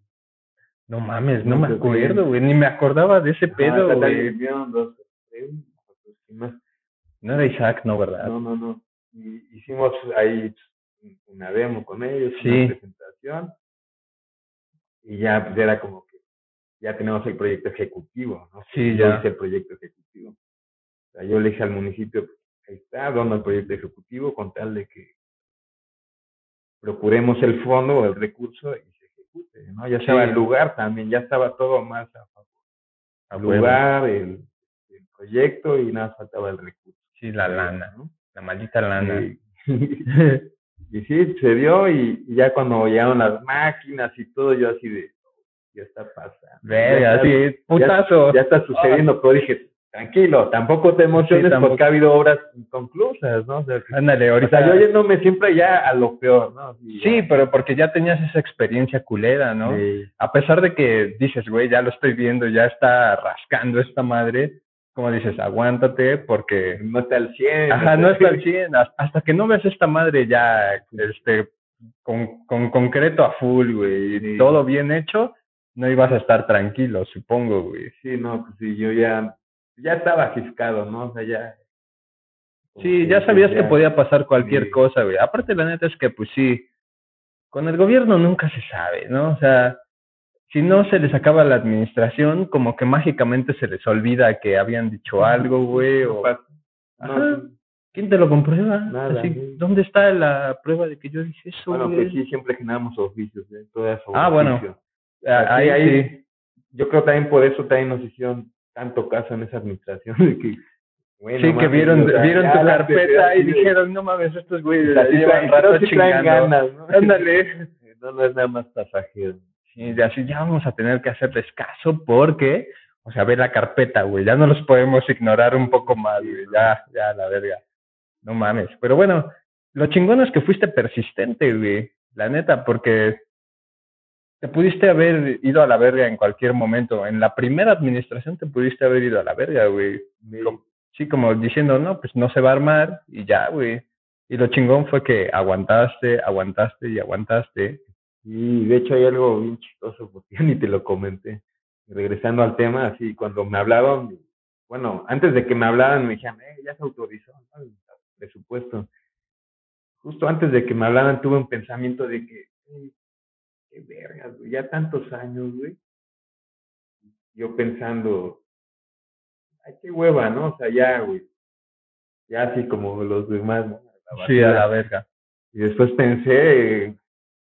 No mames, no No me te acuerdo, güey. Ni me acordaba de ese pedo, güey. vinieron dos, tres, ¿qué más? No era Isaac, no, ¿verdad? No, no, no. Y hicimos ahí una demo con ellos, Sí. una presentación. Y ya pues, era como ya tenemos el proyecto ejecutivo, ¿no? Sí, yo ya. hice el proyecto ejecutivo. O sea, yo le dije al municipio, ahí está, dando el proyecto ejecutivo con tal de que procuremos el fondo o el recurso y se ejecute, ¿no? Ya estaba Sí. el lugar también, ya estaba todo más a favor. El lugar, el, el proyecto y nada, faltaba el recurso. Sí, la lana. ¿no? La maldita lana. Y, y sí, se dio y, y ya cuando llegaron las máquinas y todo, yo así de, ya está pasando. Verga, sí, putazo. ya está sucediendo, pero dije, tranquilo, tampoco te emociones Sí, tampoco. porque ha habido obras inconclusas, ¿no? O sea, Ándale, o ahorita. sea, yo yéndome siempre ya a lo peor, ¿no? Sí, ya. pero porque ya tenías esa experiencia culera, ¿no? Sí. A pesar de que dices, güey, ya lo estoy viendo, ya está rascando esta madre, como dices, aguántate porque no está al 100. Ajá, no está al 100. Hasta que no ves esta madre ya, este, con, con concreto a full, güey, y Sí. todo bien hecho, no ibas a estar tranquilo, supongo, güey. Sí, no, pues sí, yo ya, ya estaba ciscado, ¿no? O sea, ya. Sí, ya sabías que podía pasar cualquier Sí. cosa, güey. Aparte, la neta es que, pues sí, con el gobierno nunca se sabe, ¿no? O sea, si no se les acaba la administración, como que mágicamente se les olvida que habían dicho algo, güey, o... Ajá. ¿Quién te lo comprueba? Nada, Así. ¿Dónde está la prueba de que yo dije eso, Bueno, güey? que sí, siempre generamos oficios, ¿eh? Todo eso. Ah, bueno. oficio. Ahí, Ahí- ahí, ahí- Yo creo también por eso también nos hicieron tanto caso en esa administración, de que, bueno, sí, que vieron, o sea, vieron tu la carpeta y dijeron, no mames, estos güeyes así llevan rato sí traen chingando. ganas, ¿no? Ándale. No, no es nada más pasajero. Sí, de así ya vamos a tener que hacerles caso porque, o sea, ve la carpeta, güey, ya no los podemos ignorar un poco más, güey, ya, ya, la verga. No mames. Pero bueno, lo chingón es que fuiste persistente, güey, la neta, porque te pudiste haber ido a la verga en cualquier momento. En la primera administración te pudiste haber ido a la verga, güey. Sí, como diciendo, no, pues no se va a armar y ya, güey. Y lo chingón fue que aguantaste, aguantaste y aguantaste. Y de hecho hay algo bien chistoso, porque ni te lo comenté. Regresando al tema, así cuando me hablaron, bueno, antes de que me hablaran me dijeron, eh, ya se autorizó ¿no? el presupuesto. Justo antes de que me hablaran tuve un pensamiento de que, "Ey, qué vergas, güey, ya tantos años, güey. Yo pensando, ay, qué hueva, ¿no? O sea, ya, güey. Ya así como los demás, ¿no? La Sí, a la verga. Y después pensé, eh,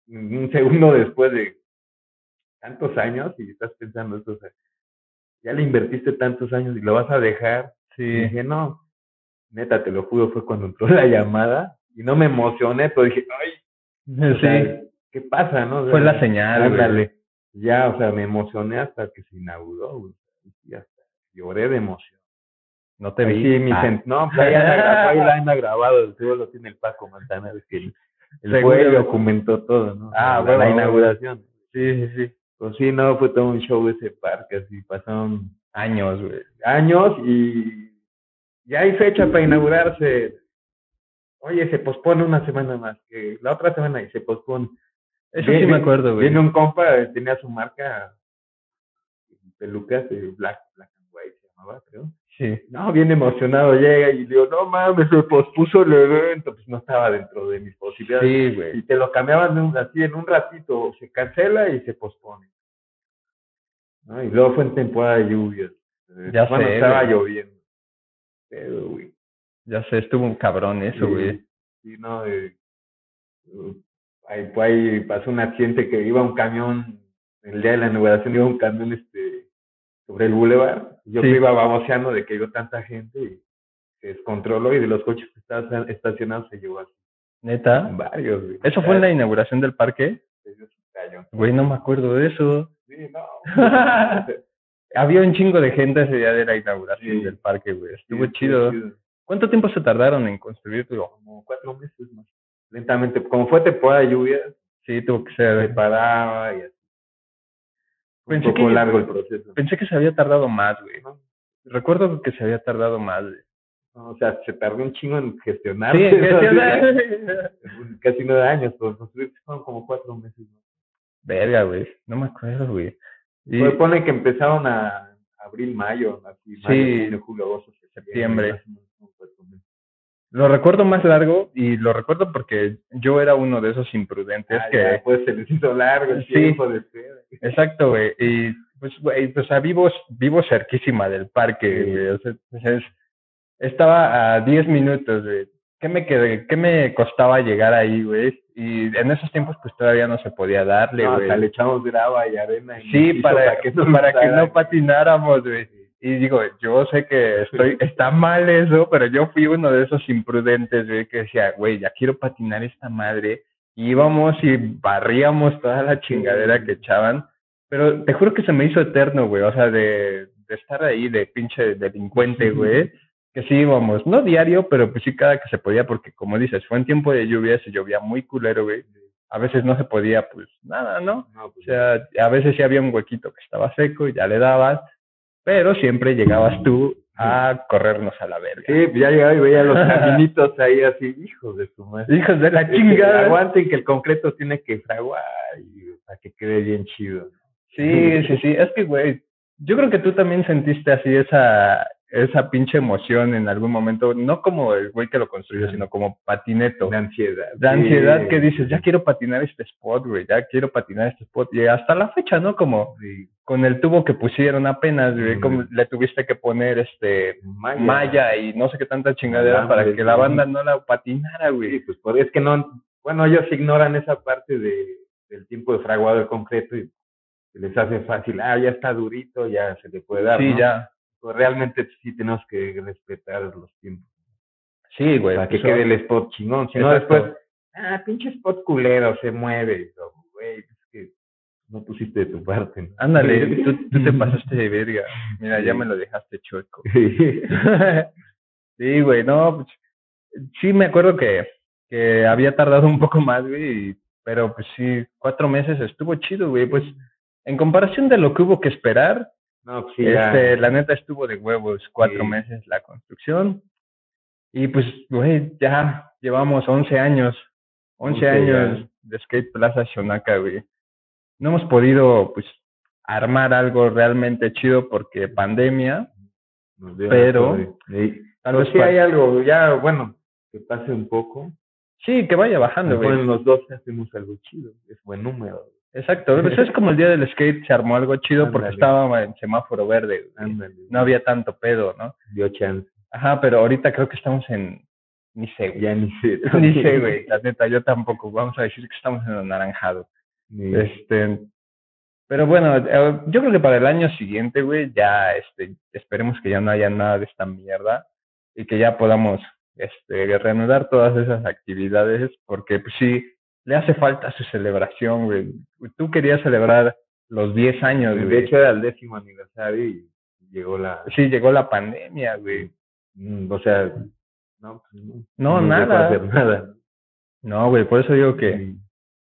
un segundo después de tantos años, y estás pensando esto, o sea, ya le invertiste tantos años y lo vas a dejar. Y Sí, dije, no, neta, te lo juro, fue cuando entró la llamada y no me emocioné, pero dije, ay, o sea, sí. ¿Qué pasa, no? O sea, Fue la señal, ándale. Ya, o sea, me emocioné hasta que se inauguró. Y hasta lloré de emoción. No te Ahí vi. sí, mi Ah. sen- No, pues ahí anda, grabado, seguro lo tiene el Paco Manzana, es que el, el güey documentó todo, ¿no? Ah, la, bueno, la inauguración. Sí, sí, sí. Pues sí, no, fue todo un show ese parque, así pasaron Años, güey. años y ya hay fecha para inaugurarse. Oye, se pospone una semana más, que la otra semana y se pospone. Eso Viene- sí me acuerdo, güey. Viene un compa, tenía su marca pelucas de Black, Black and White, se llamaba, creo. Sí. No, bien emocionado llega y le digo, no mames, se pospuso el evento, pues no estaba dentro de mis posibilidades. Sí, Y güey. te lo cambiaban de un- así en un ratito, se cancela y se pospone. ¿No? Y luego fue en temporada de lluvias. Eh, Ya bueno, sé, estaba güey. lloviendo. Pero, güey. Ya sé, estuvo un cabrón eso, sí, güey. Sí, no, eh, ahí, fue ahí pasó un accidente que iba un camión, el día de la inauguración iba un camión este sobre el boulevard. Yo Sí. que iba baboseando de que iba tanta gente y se descontroló y de los coches que estaban estacionados se llevó así. Neta. Varios, güey. ¿Eso fue en la inauguración del parque? Callo. Güey, no me acuerdo de eso. Sí, no. Había un chingo de gente ese día de la inauguración Sí. del parque, güey. Sí, Estuvo chido. ¿Cuánto tiempo se tardaron en construirlo? Como cuatro meses más. Lentamente, como fue temporada de lluvia, Sí, tuvo que se ser. paraba y así. Un poco que- largo el proceso. Pensé que se había tardado más, güey. ¿no? Recuerdo que se había tardado más, güey. O sea, se tardó un chingo en gestionar. Sí, gestionar. Casi nueve años, pero construir fueron como cuatro meses. ¿no? Verga, güey. No me acuerdo, güey. Y- Pues pone que empezaron a abril, mayo, así, mayo, Sí. junio, julio, agosto, Septiembre. más Lo recuerdo más largo y lo recuerdo porque yo era uno de esos imprudentes Ah, que... ya, después se les hizo largo el Sí. tiempo de espera. Exacto, güey. Y pues, güey, pues a vivo, vivo cerquísima del parque, Sí. güey. O sea, pues, es- estaba a 10 minutos, güey. ¿Qué me, quedé, ¿Qué me costaba llegar ahí, güey? Y en esos tiempos pues todavía no se podía darle, No, o sea, le echamos grava y arena. y Sí, para, que para que no patináramos, güey. Y digo, yo sé que estoy, está mal eso, pero yo fui uno de esos imprudentes, güey, que decía, güey, ya quiero patinar esta madre. Y íbamos y barríamos toda la chingadera que echaban. Pero te juro que se me hizo eterno, güey, o sea, de, de estar ahí de pinche delincuente, güey. Que sí íbamos, no diario, pero pues sí cada que se podía, porque como dices, fue en tiempo de lluvia, se llovía muy culero, güey. A veces no se podía, pues nada, ¿no? No, O pues, sea, a veces sí había un huequito que estaba seco y ya le dabas, pero siempre llegabas tú a corrernos a la verga. Sí, pues ya llegaba y veía los caminitos ahí así, hijos de su madre. Hijos de la chingada. Aguanten que el concreto tiene que fraguar y para que quede bien chido. Sí, sí, sí. Es que, güey, yo creo que tú también sentiste así esa, esa pinche emoción en algún momento, no como el güey que lo construyó, sino como patineto. De ansiedad. De ansiedad Sí. que dices, ya quiero patinar este spot, güey, ya quiero patinar este spot. Y hasta la fecha, ¿no? Como Sí. con el tubo que pusieron apenas, güey, como le tuviste que poner este malla y no sé qué tanta chingadera para que la banda no la patinara, Sí, güey. pues por, es que no, bueno, ellos ignoran esa parte de, del tiempo de fraguado del concreto y les hace fácil, ah, ya está durito, ya se le puede dar, Sí, ¿no? ya. Pues realmente sí tenemos que respetar los tiempos. Sí, güey. para que pues, quede el spot chingón. Si no, después, ah, pinche spot culero, se mueve. Y todo, Güey, es que no pusiste de tu parte. ¿no? Ándale, tú, tú te pasaste de verga. Mira, ya me lo dejaste chueco. Sí. sí, güey, no, pues, sí me acuerdo que, que había tardado un poco más, güey, pero pues sí, cuatro meses estuvo chido, güey, pues en comparación de lo que hubo que esperar, No, pues sí, este, la neta estuvo de huevos cuatro Sí. meses la construcción, y pues, güey, ya llevamos 11 años, 11 11 años ya. de Skate Plaza Shonaka, güey. No hemos podido, pues, armar algo realmente chido porque pandemia, nos pero-. Sí. tal vez sí hay algo, ya, bueno, que pase un poco. Sí, que vaya bajando, güey. en los dos hacemos algo chido. Es buen número. Exacto. Pues es como el día del skate, se armó algo chido porque estaba en semáforo verde. No había tanto pedo, ¿no? Dio chance. Ajá, pero ahorita creo que estamos en. Ni sé, güey. Ya ni sé. Ni sé, güey. La neta, yo tampoco. Vamos a decir que estamos en anaranjado. Ni- Este. Pero bueno, eh, yo creo que para el año siguiente, güey, ya, este, esperemos que ya no haya nada de esta mierda y que ya podamos, este, reanudar todas esas actividades, porque pues sí, le hace falta su celebración, güey. Tú querías celebrar los 10 años, de hecho, era el décimo aniversario y llegó la. Sí, llegó la pandemia, güey. Mm, O sea, no, pues no. No, nada. hacer nada. No, güey, por eso digo que,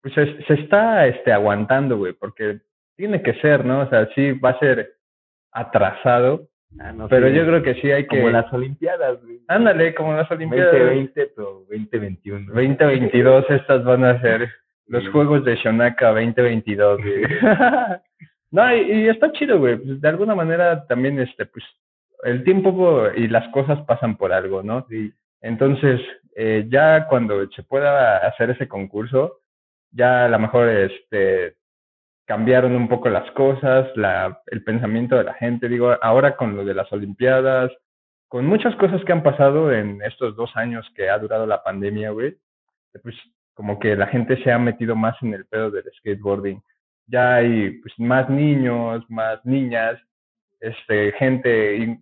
pues se, se está, este, aguantando, güey, porque tiene que ser, ¿no? O sea, sí va a ser atrasado, Ah, no, pero yo creo que sí hay que... Como las Olimpiadas, güey. Ándale, como las Olimpiadas. 2020, pero 2021. 2022, estas van a ser los Sí. Juegos de Shonaka 2022, güey. no, y, y está chido, güey. Pues, de alguna manera también, este, pues, el tiempo y las cosas pasan por algo, ¿no? Sí. Entonces, eh, ya cuando se pueda hacer ese concurso, ya a lo mejor, este, cambiaron un poco las cosas, la, el pensamiento de la gente. Digo, ahora con lo de las Olimpiadas, con muchas cosas que han pasado en estos dos años que ha durado la pandemia, güey, pues como que la gente se ha metido más en el pedo del skateboarding. Ya hay pues más niños, más niñas, este, gente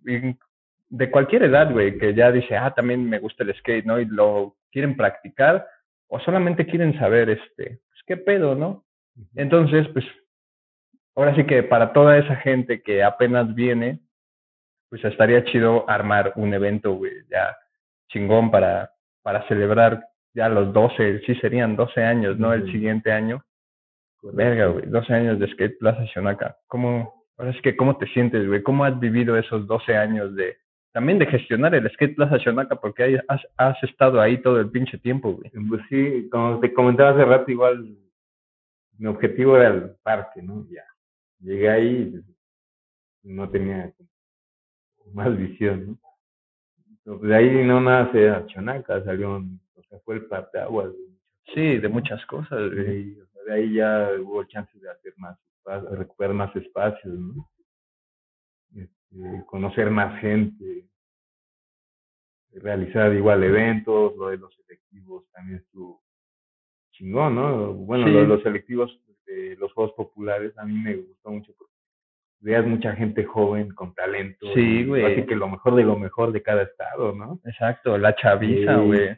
de cualquier edad, güey, que ya dice, ah, también me gusta el skate, ¿no? Y lo quieren practicar o solamente quieren saber, este, pues qué pedo, ¿no? Entonces, pues, ahora sí que para toda esa gente que apenas viene, pues estaría chido armar un evento, güey, ya chingón para, para celebrar ya los 12, sí serían 12 años, ¿no? El siguiente año. Correcto. Verga, güey, 12 años de Skate Plaza Shonaka. ¿Cómo, ahora sí que, cómo te sientes, güey? ¿Cómo has vivido esos 12 años de, también de gestionar el Skate Plaza Shonaka? Porque has, has estado ahí todo el pinche tiempo, güey. Pues sí, como te comentaba hace rato, igual mi objetivo era el parque, ¿no? Ya. Llegué ahí y pues, no tenía más visión, ¿no? Pues, de ahí no nace a Chonaca, salió, o sea, fue el parteaguas. Sí, de muchas cosas. Y, o sea, de ahí ya hubo chance de hacer más espacio, recuperar más espacios, ¿no? Este, conocer más gente, realizar igual eventos, lo de los selectivos también estuvo chingón, ¿no? Bueno, Sí. lo de los selectivos de los juegos populares a mí me gustó mucho porque veas mucha gente joven con talento. Sí, güey. Así que lo mejor de lo mejor de cada estado, ¿no? Exacto, la chaviza, Sí. güey.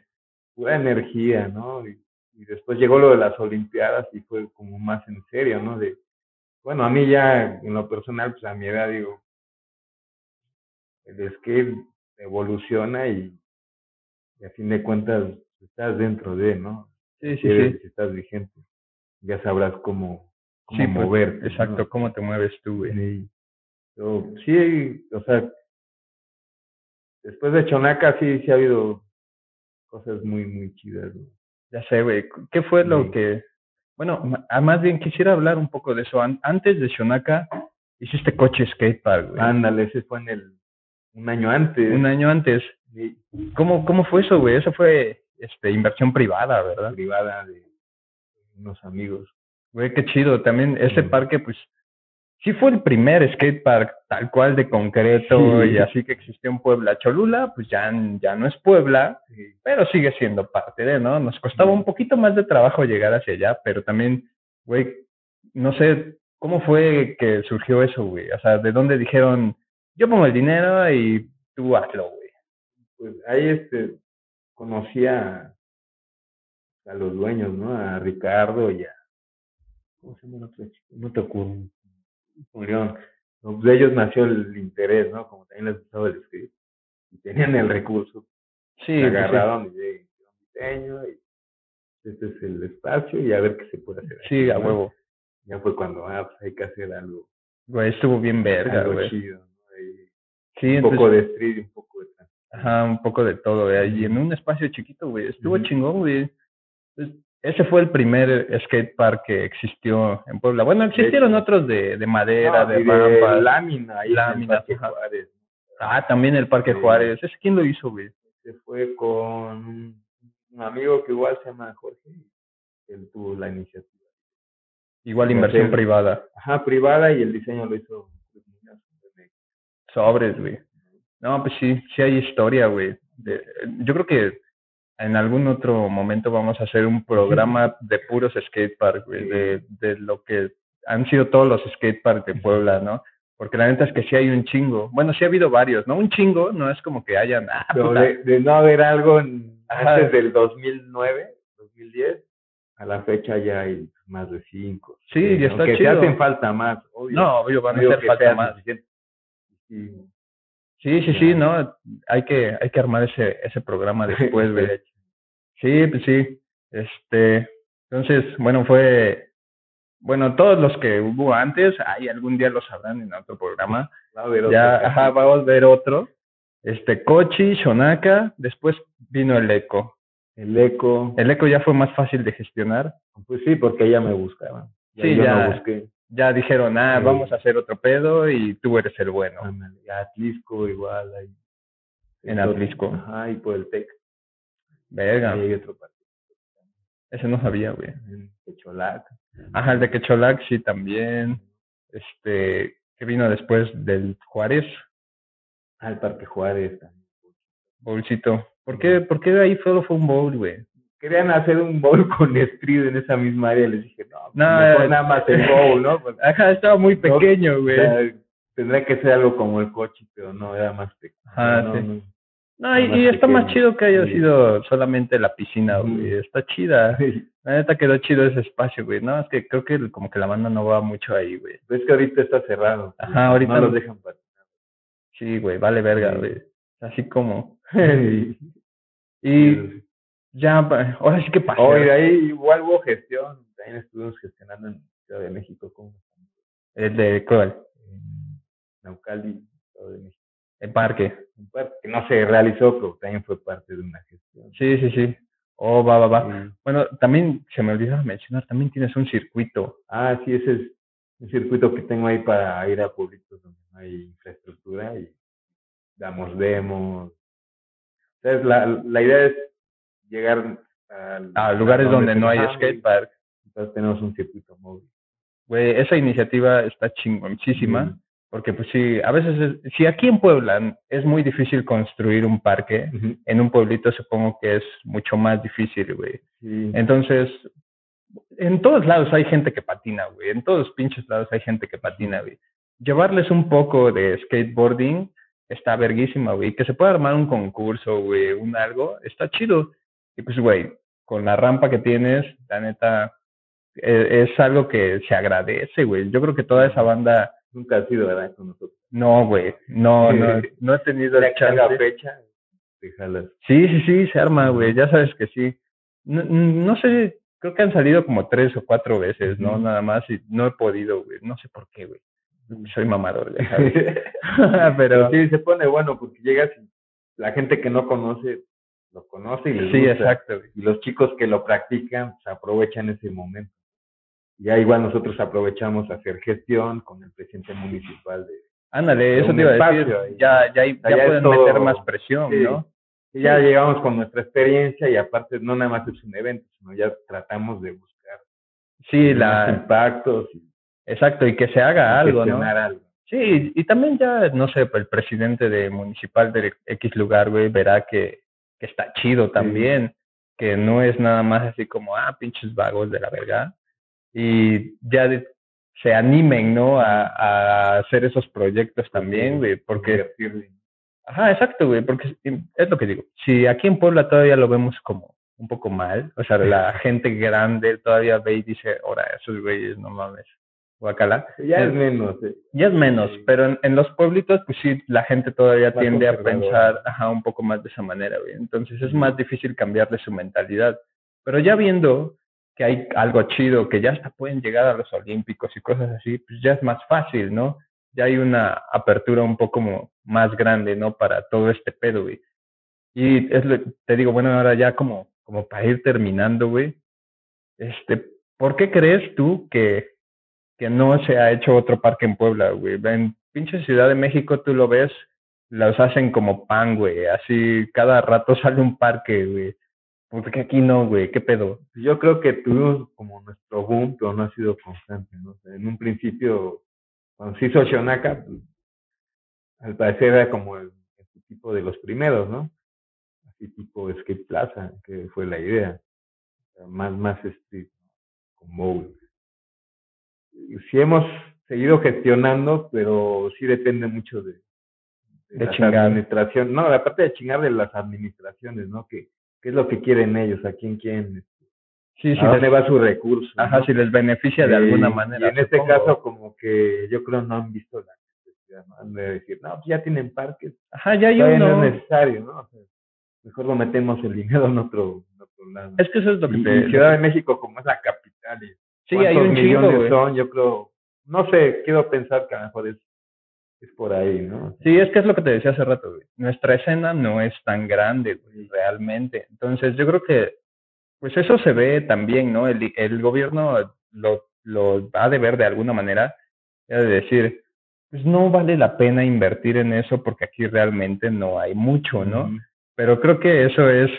pura energía, ¿no? Y, y después llegó lo de las Olimpiadas y fue como más en serio, ¿no? De, bueno, a mí ya en lo personal, pues a mi edad digo, el skate evoluciona y, y a fin de cuentas estás dentro de, ¿no? Sí, sí, sí. si estás vigente, ya sabrás cómo, cómo Sí, pues, moverte. ¿no? Exacto, cómo te mueves tú, güey. Sí. O sea, después de Chonaca sí, sí ha habido cosas muy, muy chidas. Ya sé, güey. ¿Qué fue lo que... Bueno, ah, más bien quisiera hablar un poco de eso. An- Antes de Shonaka, hiciste coche skatepark, güey. Ándale, ese fue en el, un año antes. Un año antes. Sí, ¿Cómo, cómo fue eso, güey? Eso fue este, inversión privada, ¿verdad? privada de unos amigos. Güey, qué chido. También ese parque, pues, sí fue el primer skate park tal cual de concreto Sí. y así que existió en Puebla. Cholula, pues ya, ya no es Puebla, Sí. pero sigue siendo parte de, ¿no? Nos costaba un poquito más de trabajo llegar hacia allá, pero también, güey, no sé, ¿cómo fue que surgió eso, güey? O sea, ¿de dónde dijeron, yo pongo el dinero y tú hazlo, güey? Pues ahí este conocí a, los dueños, ¿no? A Ricardo y a ¿cómo se llama el otro chico? No pues de ellos nació el interés, ¿no? Como también les gustaba el skate. Y tenían el recurso. Sí, se pues sí. agarraron y de diseño y este es el espacio y a ver qué se puede hacer. aquí, Sí, a ¿no? huevo. Ya fue cuando, ah, pues hay que hacer algo, Güey, estuvo bien verga, algo güey. chido, ¿no? Y Sí, un poco de street y un poco de ajá, un poco de todo, güey. Y en un espacio chiquito, güey. Estuvo chingón, güey. Pues, Ese fue el primer skate park que existió en Puebla. Bueno, existieron otros de, de madera, No, de y rampas. lámina ahí. Juárez. Ah, también el Parque Sí. Juárez. ¿Ese quién lo hizo, güey? Se fue con un, amigo que igual se llama Jorge. Él tuvo la iniciativa. Igual inversión privada. Ajá, privada y el diseño lo hizo de- Sobres, güey. No, pues sí, sí hay historia, güey. De- Yo creo que en algún otro momento vamos a hacer un programa de puros skatepark, güey, de, de lo que han sido todos los skateparks de Puebla, ¿no? Porque la neta es que sí hay un chingo. Bueno, sí ha habido varios, ¿no? Un chingo no es como que hayan, ah, Pero de, de no haber algo en- antes del 2009, 2010, a la fecha ya hay más de cinco. Sí, seis, y está aunque chido. se hacen falta más, obvio. No, obvio, van a hacer falta más. Sí, Sí, sí, Ya. sí, ¿no? Hay que, hay que armar ese, ese programa después, güey. Sí, pues sí. Este, entonces, bueno, fue, bueno, todos los que hubo antes, ahí algún día lo sabrán en otro programa. Va a haber Ya, otro ajá, capítulo. vamos a ver otro. Este, Kochi, Shonaka, después vino el Eco. El eco. El Eco ya fue más fácil de gestionar. Pues sí, porque ella me buscaba. Ya Sí, yo ya. no busqué. Ya dijeron, ah, Sí. vamos a hacer otro pedo y tú eres el bueno. Atlisco igual. Ahí. En Atlisco. Ajá, y por el TEC. Verga, hay otro partido. ese no sabía, güey. En Quecholac. Ajá, el de Quecholac sí también. Este, que vino después del Juárez, Ah, el Parque Juárez también. Bowlcito. ¿Por qué, ¿Por qué ahí solo fue un bowl, güey? Querían hacer un bowl con street en esa misma área. Les dije, no, No, mejor eh, nada más el bowl, ¿no? Porque, Ajá, estaba muy No, pequeño, o güey. sea, tendría que ser algo como el coche, pero no, era más pequeño. Ajá, no, sí. no. No, y, está más chido que haya Sí. sido solamente la piscina, güey. Está chida. Sí. La neta quedó chido ese espacio, güey. No, es que creo que como que la banda no va mucho ahí, güey. Ves que ahorita está cerrado. Ajá, ahorita No los dejan patinar. Sí, güey, vale verga, güey. Así como. Sí. Y ya, ahora sí que pasó. Oh, y de ahí igual hubo gestión. También estuvimos gestionando en Ciudad de México como El de ¿cuál? en Naucali, Estado de México. El parque. Un parque que no se realizó, pero también fue parte de una gestión. Sí, sí, sí. Oh, va, va, va. Sí. Bueno, también se me olvidaba mencionar, también tienes un circuito. Ah, sí, ese es un circuito que tengo ahí para ir a pueblitos donde no hay infraestructura y damos demos. Entonces, la, la idea es llegar A lugares donde no hay skatepark. Entonces tenemos un circuito móvil. Güey, esa iniciativa está chingoncísima. Porque pues sí, a veces, es- si aquí en Puebla es muy difícil construir un parque, Ujú. en un pueblito supongo que es mucho más difícil, güey. Sí. Entonces, en todos lados hay gente que patina, güey. En todos pinches lados hay gente que patina, güey. Llevarles un poco de skateboarding está verguísima, güey. Que se pueda armar un concurso, güey, un algo, está chido. Y pues, güey, con la rampa que tienes, la neta, eh, es algo que se agradece, güey. Yo creo que toda esa banda, Nunca ha sido, ¿verdad? Con nosotros. no, güey, no, no, no he tenido haga chance. fecha. Sí, sí, sí, se arma, güey, ya sabes que sí. No, no sé, creo que han salido como tres o cuatro veces, ¿no? Nada más y no he podido, güey, no sé por qué, güey. Soy mamador, ya sabes. Pero sí, se pone bueno porque llegas y la gente que no conoce lo conoce y les sí, gusta. exacto. Y los chicos que lo practican pues, aprovechan ese momento. Ya igual nosotros aprovechamos hacer gestión con el presidente municipal de Ándale, eso te iba a decir. ahí. Ya, ya, pueden todo- meter más presión, sí. ¿no? Y ya llegamos con nuestra experiencia y aparte no nada más es un evento, sino ya tratamos de buscar Sí, la, impactos y exacto, y que se haga algo, ¿no? algo. Sí, y también ya, no sé, el presidente de municipal de X lugar, güey, verá que, que está chido también, que no es nada más así como, ah, pinches vagos de la verga, y ya de- se animen, ¿no? A, a hacer esos proyectos también, güey, porque. Ajá, exacto, güey, porque es lo que digo. Si aquí en Puebla todavía lo vemos como un poco mal, o sea, la gente grande todavía ve y dice, ahora, esos güeyes, no mames, guacala. Ya es Es- menos. eh. Ya es menos, Sí. pero en, en los pueblitos, pues sí, la gente todavía Más tiende a pensar, ajá, un poco más de esa manera, güey. Entonces es más difícil cambiarle su mentalidad. Pero ya viendo que hay algo chido, que ya hasta pueden llegar a los olímpicos y cosas así, pues ya es más fácil, ¿no? Ya hay una apertura un poco mo- más grande, ¿no? Para todo este pedo, güey. Y es lo, te digo, bueno, ahora ya como, como para ir terminando, güey, este, ¿por qué crees tú que, que no se ha hecho otro parque en Puebla, güey? En pinche Ciudad de México tú lo ves, los hacen como pan, güey, así cada rato sale un parque, güey. ¿Por qué aquí no, güey? ¿Qué pedo? Yo creo que tuvimos como nuestro boom, pero no ha sido constante, ¿no? En un principio, cuando se hizo Shonaka, al parecer era como el, tipo de los primeros, ¿no? Así tipo Skate Plaza, que fue la idea. Más, más street, con bowl. Sí hemos seguido gestionando, pero sí depende mucho de, De las administraciones. No, aparte de chingar de las administraciones, ¿no? Que, ¿Qué es lo que quieren ellos? ¿A quién quieren? Sí, sí, ¿A dónde les, va su recurso? ajá, ¿no? si les beneficia de alguna manera. Y en este caso, como que yo creo no han visto la necesidad, ¿no? De decir, no, pues ya tienen parques, Ajá, ya hay todavía no uno. es necesario, ¿no? O sea, mejor lo metemos el dinero en otro, en otro lado. Es que eso es lo que y, te... y Ciudad de México, como es la capital, y Sí, hay un chingo, millones güey. son, yo creo, no sé, quiero pensar que a lo mejor es, es por ahí, ¿no? Sí, es que es lo que te decía hace rato, güey. Nuestra escena no es tan grande, güey, realmente. Entonces, yo creo que, pues eso se ve también, ¿no? El, el gobierno lo, lo ha de ver de alguna manera, ha de decir, pues no vale la pena invertir en eso porque aquí realmente no hay mucho, ¿no? Pero creo que eso es,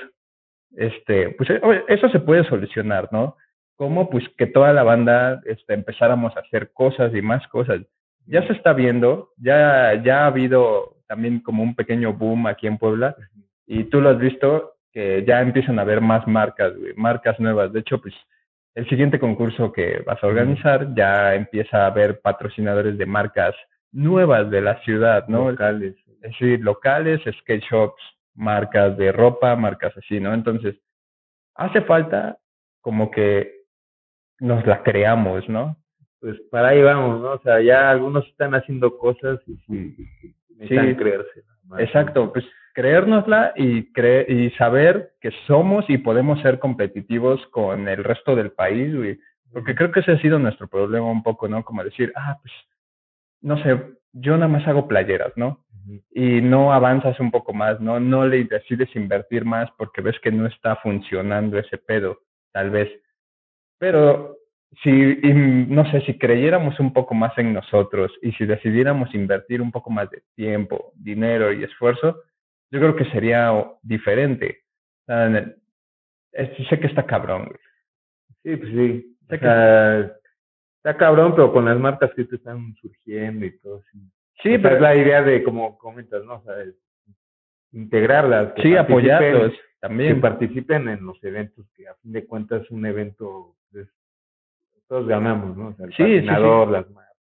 este, pues eso se puede solucionar, ¿no? Como pues que toda la banda este, empezáramos a hacer cosas y más cosas. Ya se está viendo, ya, ya ha habido también como un pequeño boom aquí en Puebla y tú lo has visto que ya empiezan a haber más marcas, güey, marcas nuevas. De hecho, pues el siguiente concurso que vas a organizar ya empieza a haber patrocinadores de marcas nuevas de la ciudad, ¿no? Locales. es decir, locales, skate shops, marcas de ropa, marcas así, ¿no? Entonces, hace falta como que nos la creamos, ¿no? Pues para ahí vamos, ¿no? O sea, ya algunos están haciendo cosas y sí, necesitan Sí. creerse. Exacto, pues creérnosla y, cre y saber que somos y podemos ser competitivos con el resto del país, güey. Porque creo que ese ha sido nuestro problema un poco, ¿no? Como decir, ah, pues, no sé, yo nada más hago playeras, ¿no? Y no avanzas un poco más, ¿no? No le decides invertir más porque ves que no está funcionando ese pedo, tal vez. Pero si, y, no sé, si creyéramos un poco más en nosotros y si decidiéramos invertir un poco más de tiempo, dinero y esfuerzo, yo creo que sería diferente. Es- sé que está cabrón. Sí, pues sí. O que- sea, está cabrón, pero con las marcas que te están surgiendo y todo. Sí, Sí, O sea, pero es la idea de, como comentas, ¿no? O sea, integrarlas. que sí, apoyarlos Que también. participen en los eventos, que a fin de cuentas es un evento, todos ganamos, ¿no? O sea, el Sí, sí, sí. patinador, las marcas.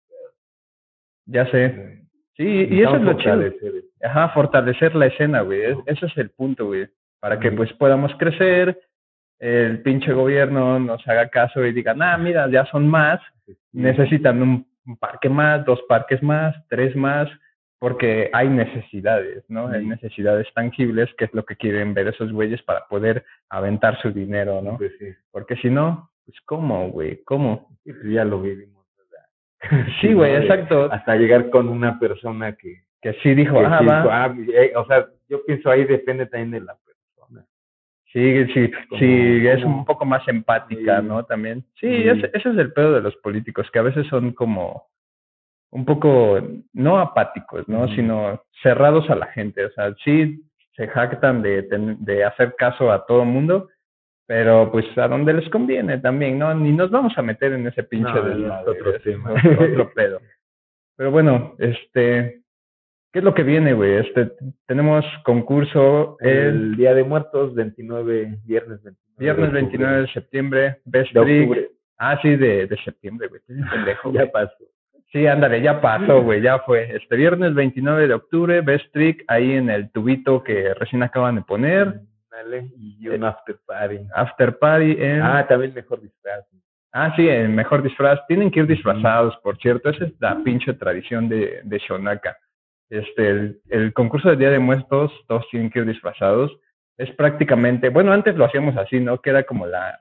Ya sé. eh, Sí, y eso es lo chido. Ajá, fortalecer la escena, güey. Es- ese es el punto, güey. Para que pues podamos crecer, el pinche gobierno nos haga caso y diga, ah, mira, ya son más, necesitan un, un parque más, dos parques más, tres más, porque hay necesidades, ¿no? Hay necesidades tangibles, que es lo que quieren ver esos güeyes para poder aventar su dinero, ¿no? Pues. Porque si no, pues ¿cómo, güey? ¿Cómo? Sí, pues ya lo vivimos. ¿verdad? Sí, güey, exacto. Hasta llegar con una persona que, Que sí dijo, que ah, sí va. dijo, ah, eh, o sea, yo pienso ahí depende también de la persona. Sí, sí, Como- sí, es un poco más empática, Sí. ¿no? También. Sí, ese, ese es el pedo de los políticos, que a veces son como, un poco, no apáticos, ¿no? Sino cerrados a la gente. O sea, sí se jactan de, de hacer caso a todo mundo, pero pues a donde les conviene también, ¿no? Ni nos vamos a meter en ese pinche No, es otro es tema. otro, pedo. Pero bueno, este, ¿qué es lo que viene, güey? Este, tenemos concurso el El Día de Muertos, 29, viernes 29. viernes de octubre. 29 de septiembre, Best De Trick. octubre. Ah, sí, de, de septiembre, güey. Pendejo. Ya pasó. Sí, ándale, ya pasó, güey, ya fue. Este viernes 29 de octubre, Best Trick, ahí en el tubito que recién acaban de poner. Y un after party. After Party en... Ah, también mejor disfraz. Ah, sí, el mejor disfraz. Tienen que ir disfrazados, por cierto. Esa es la pinche tradición de, de Shonaka. Este, el, el concurso de Día de Muertos, todos tienen que ir disfrazados. Es prácticamente, bueno, antes lo hacíamos así, ¿no? Que era como la,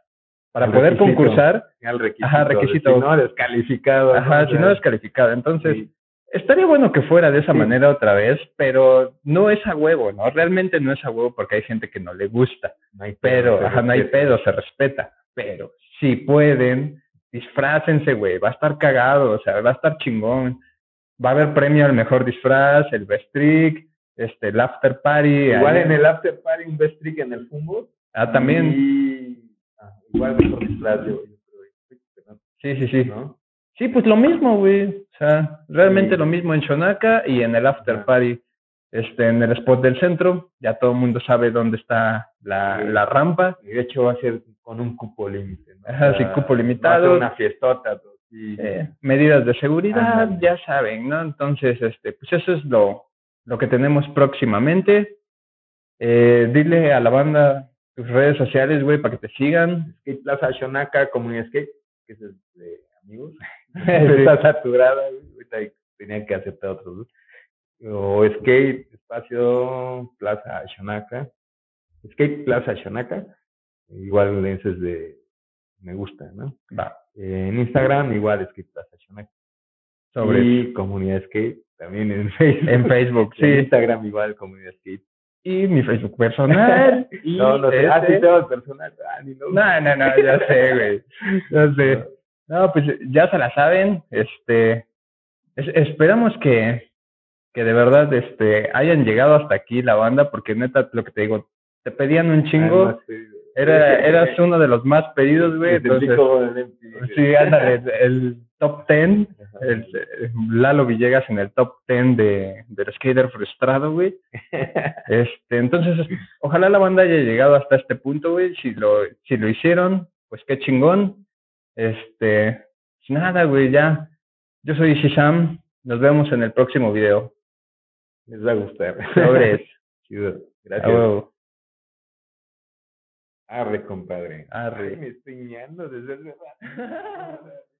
para poder concursar, Al requisito. Ajá, requisito. Si no, descalificado. ajá, si no descalificado. Entonces, sí. Estaría bueno que fuera de esa Sí. manera otra vez, pero no es a huevo, ¿no? Realmente no es a huevo porque hay gente que no le gusta. No hay Pero, se ajá, no hay pedo, se respeta. Pero si pueden, disfrácense, güey. Va a estar cagado, o sea, va a estar chingón. Va a haber premio al mejor disfraz, el best trick, este, el after party. Igual ahí. en el after party, un best trick en el fútbol. Ah, también. Y, ah, igual mejor disfraz, yo. Sí, sí, sí. ¿No? Sí, pues lo mismo, güey. O sea, realmente Sí. lo mismo en Shonaka y en el after party. Este, en el spot del centro, ya todo el mundo sabe dónde está la, Sí. la rampa. Y de hecho va a ser con un cupo límite. ¿no? Ajá, O sea, sí, cupo Va a limitado. ser una fiestota. sí. eh, medidas de seguridad, ya saben, ¿no? Entonces, este, pues eso es lo, lo que tenemos próximamente. Eh, dile a la banda tus redes sociales, güey, para que te sigan. Skate Plaza Shonaka, Comunidad Skate, que es de amigos. Está saturada, güey. Ahorita tenían que aceptar otros. ¿no? O Skate Espacio Plaza Shonaka. Skate Plaza Shonaka. Igual ese es de me gusta, ¿no? Va, Eh, en Instagram igual Skate Plaza Shonaka. sobre Y Comunidad Skate también en Facebook. en Facebook, En sí. Instagram igual Comunidad Skate. Y mi Facebook personal. y no, no sé. Ah, sí, este- tengo el personal. Ah, ni lo- No, no, no, ya sé, güey. Ya sé. No, pues ya se la saben. Este, es- esperamos que, que de verdad este, hayan llegado hasta aquí la banda, porque neta, lo que te digo, te pedían un chingo. Era, eras uno de los más pedidos, güey. Entonces, sí, ándale, el top 10. Ajá. El, Lalo Villegas en el top 10 de, del skater frustrado, güey. Este, entonces, ojalá la banda haya llegado hasta este punto, güey. Si lo, si lo hicieron, pues qué chingón. Este, pues nada, güey, ya. Yo soy Shisham. Nos vemos en el próximo video. Les va a gustar. Sobres. Chido. Gracias. Arre, compadre. Arre. Ay, me estoy ñando desde hace.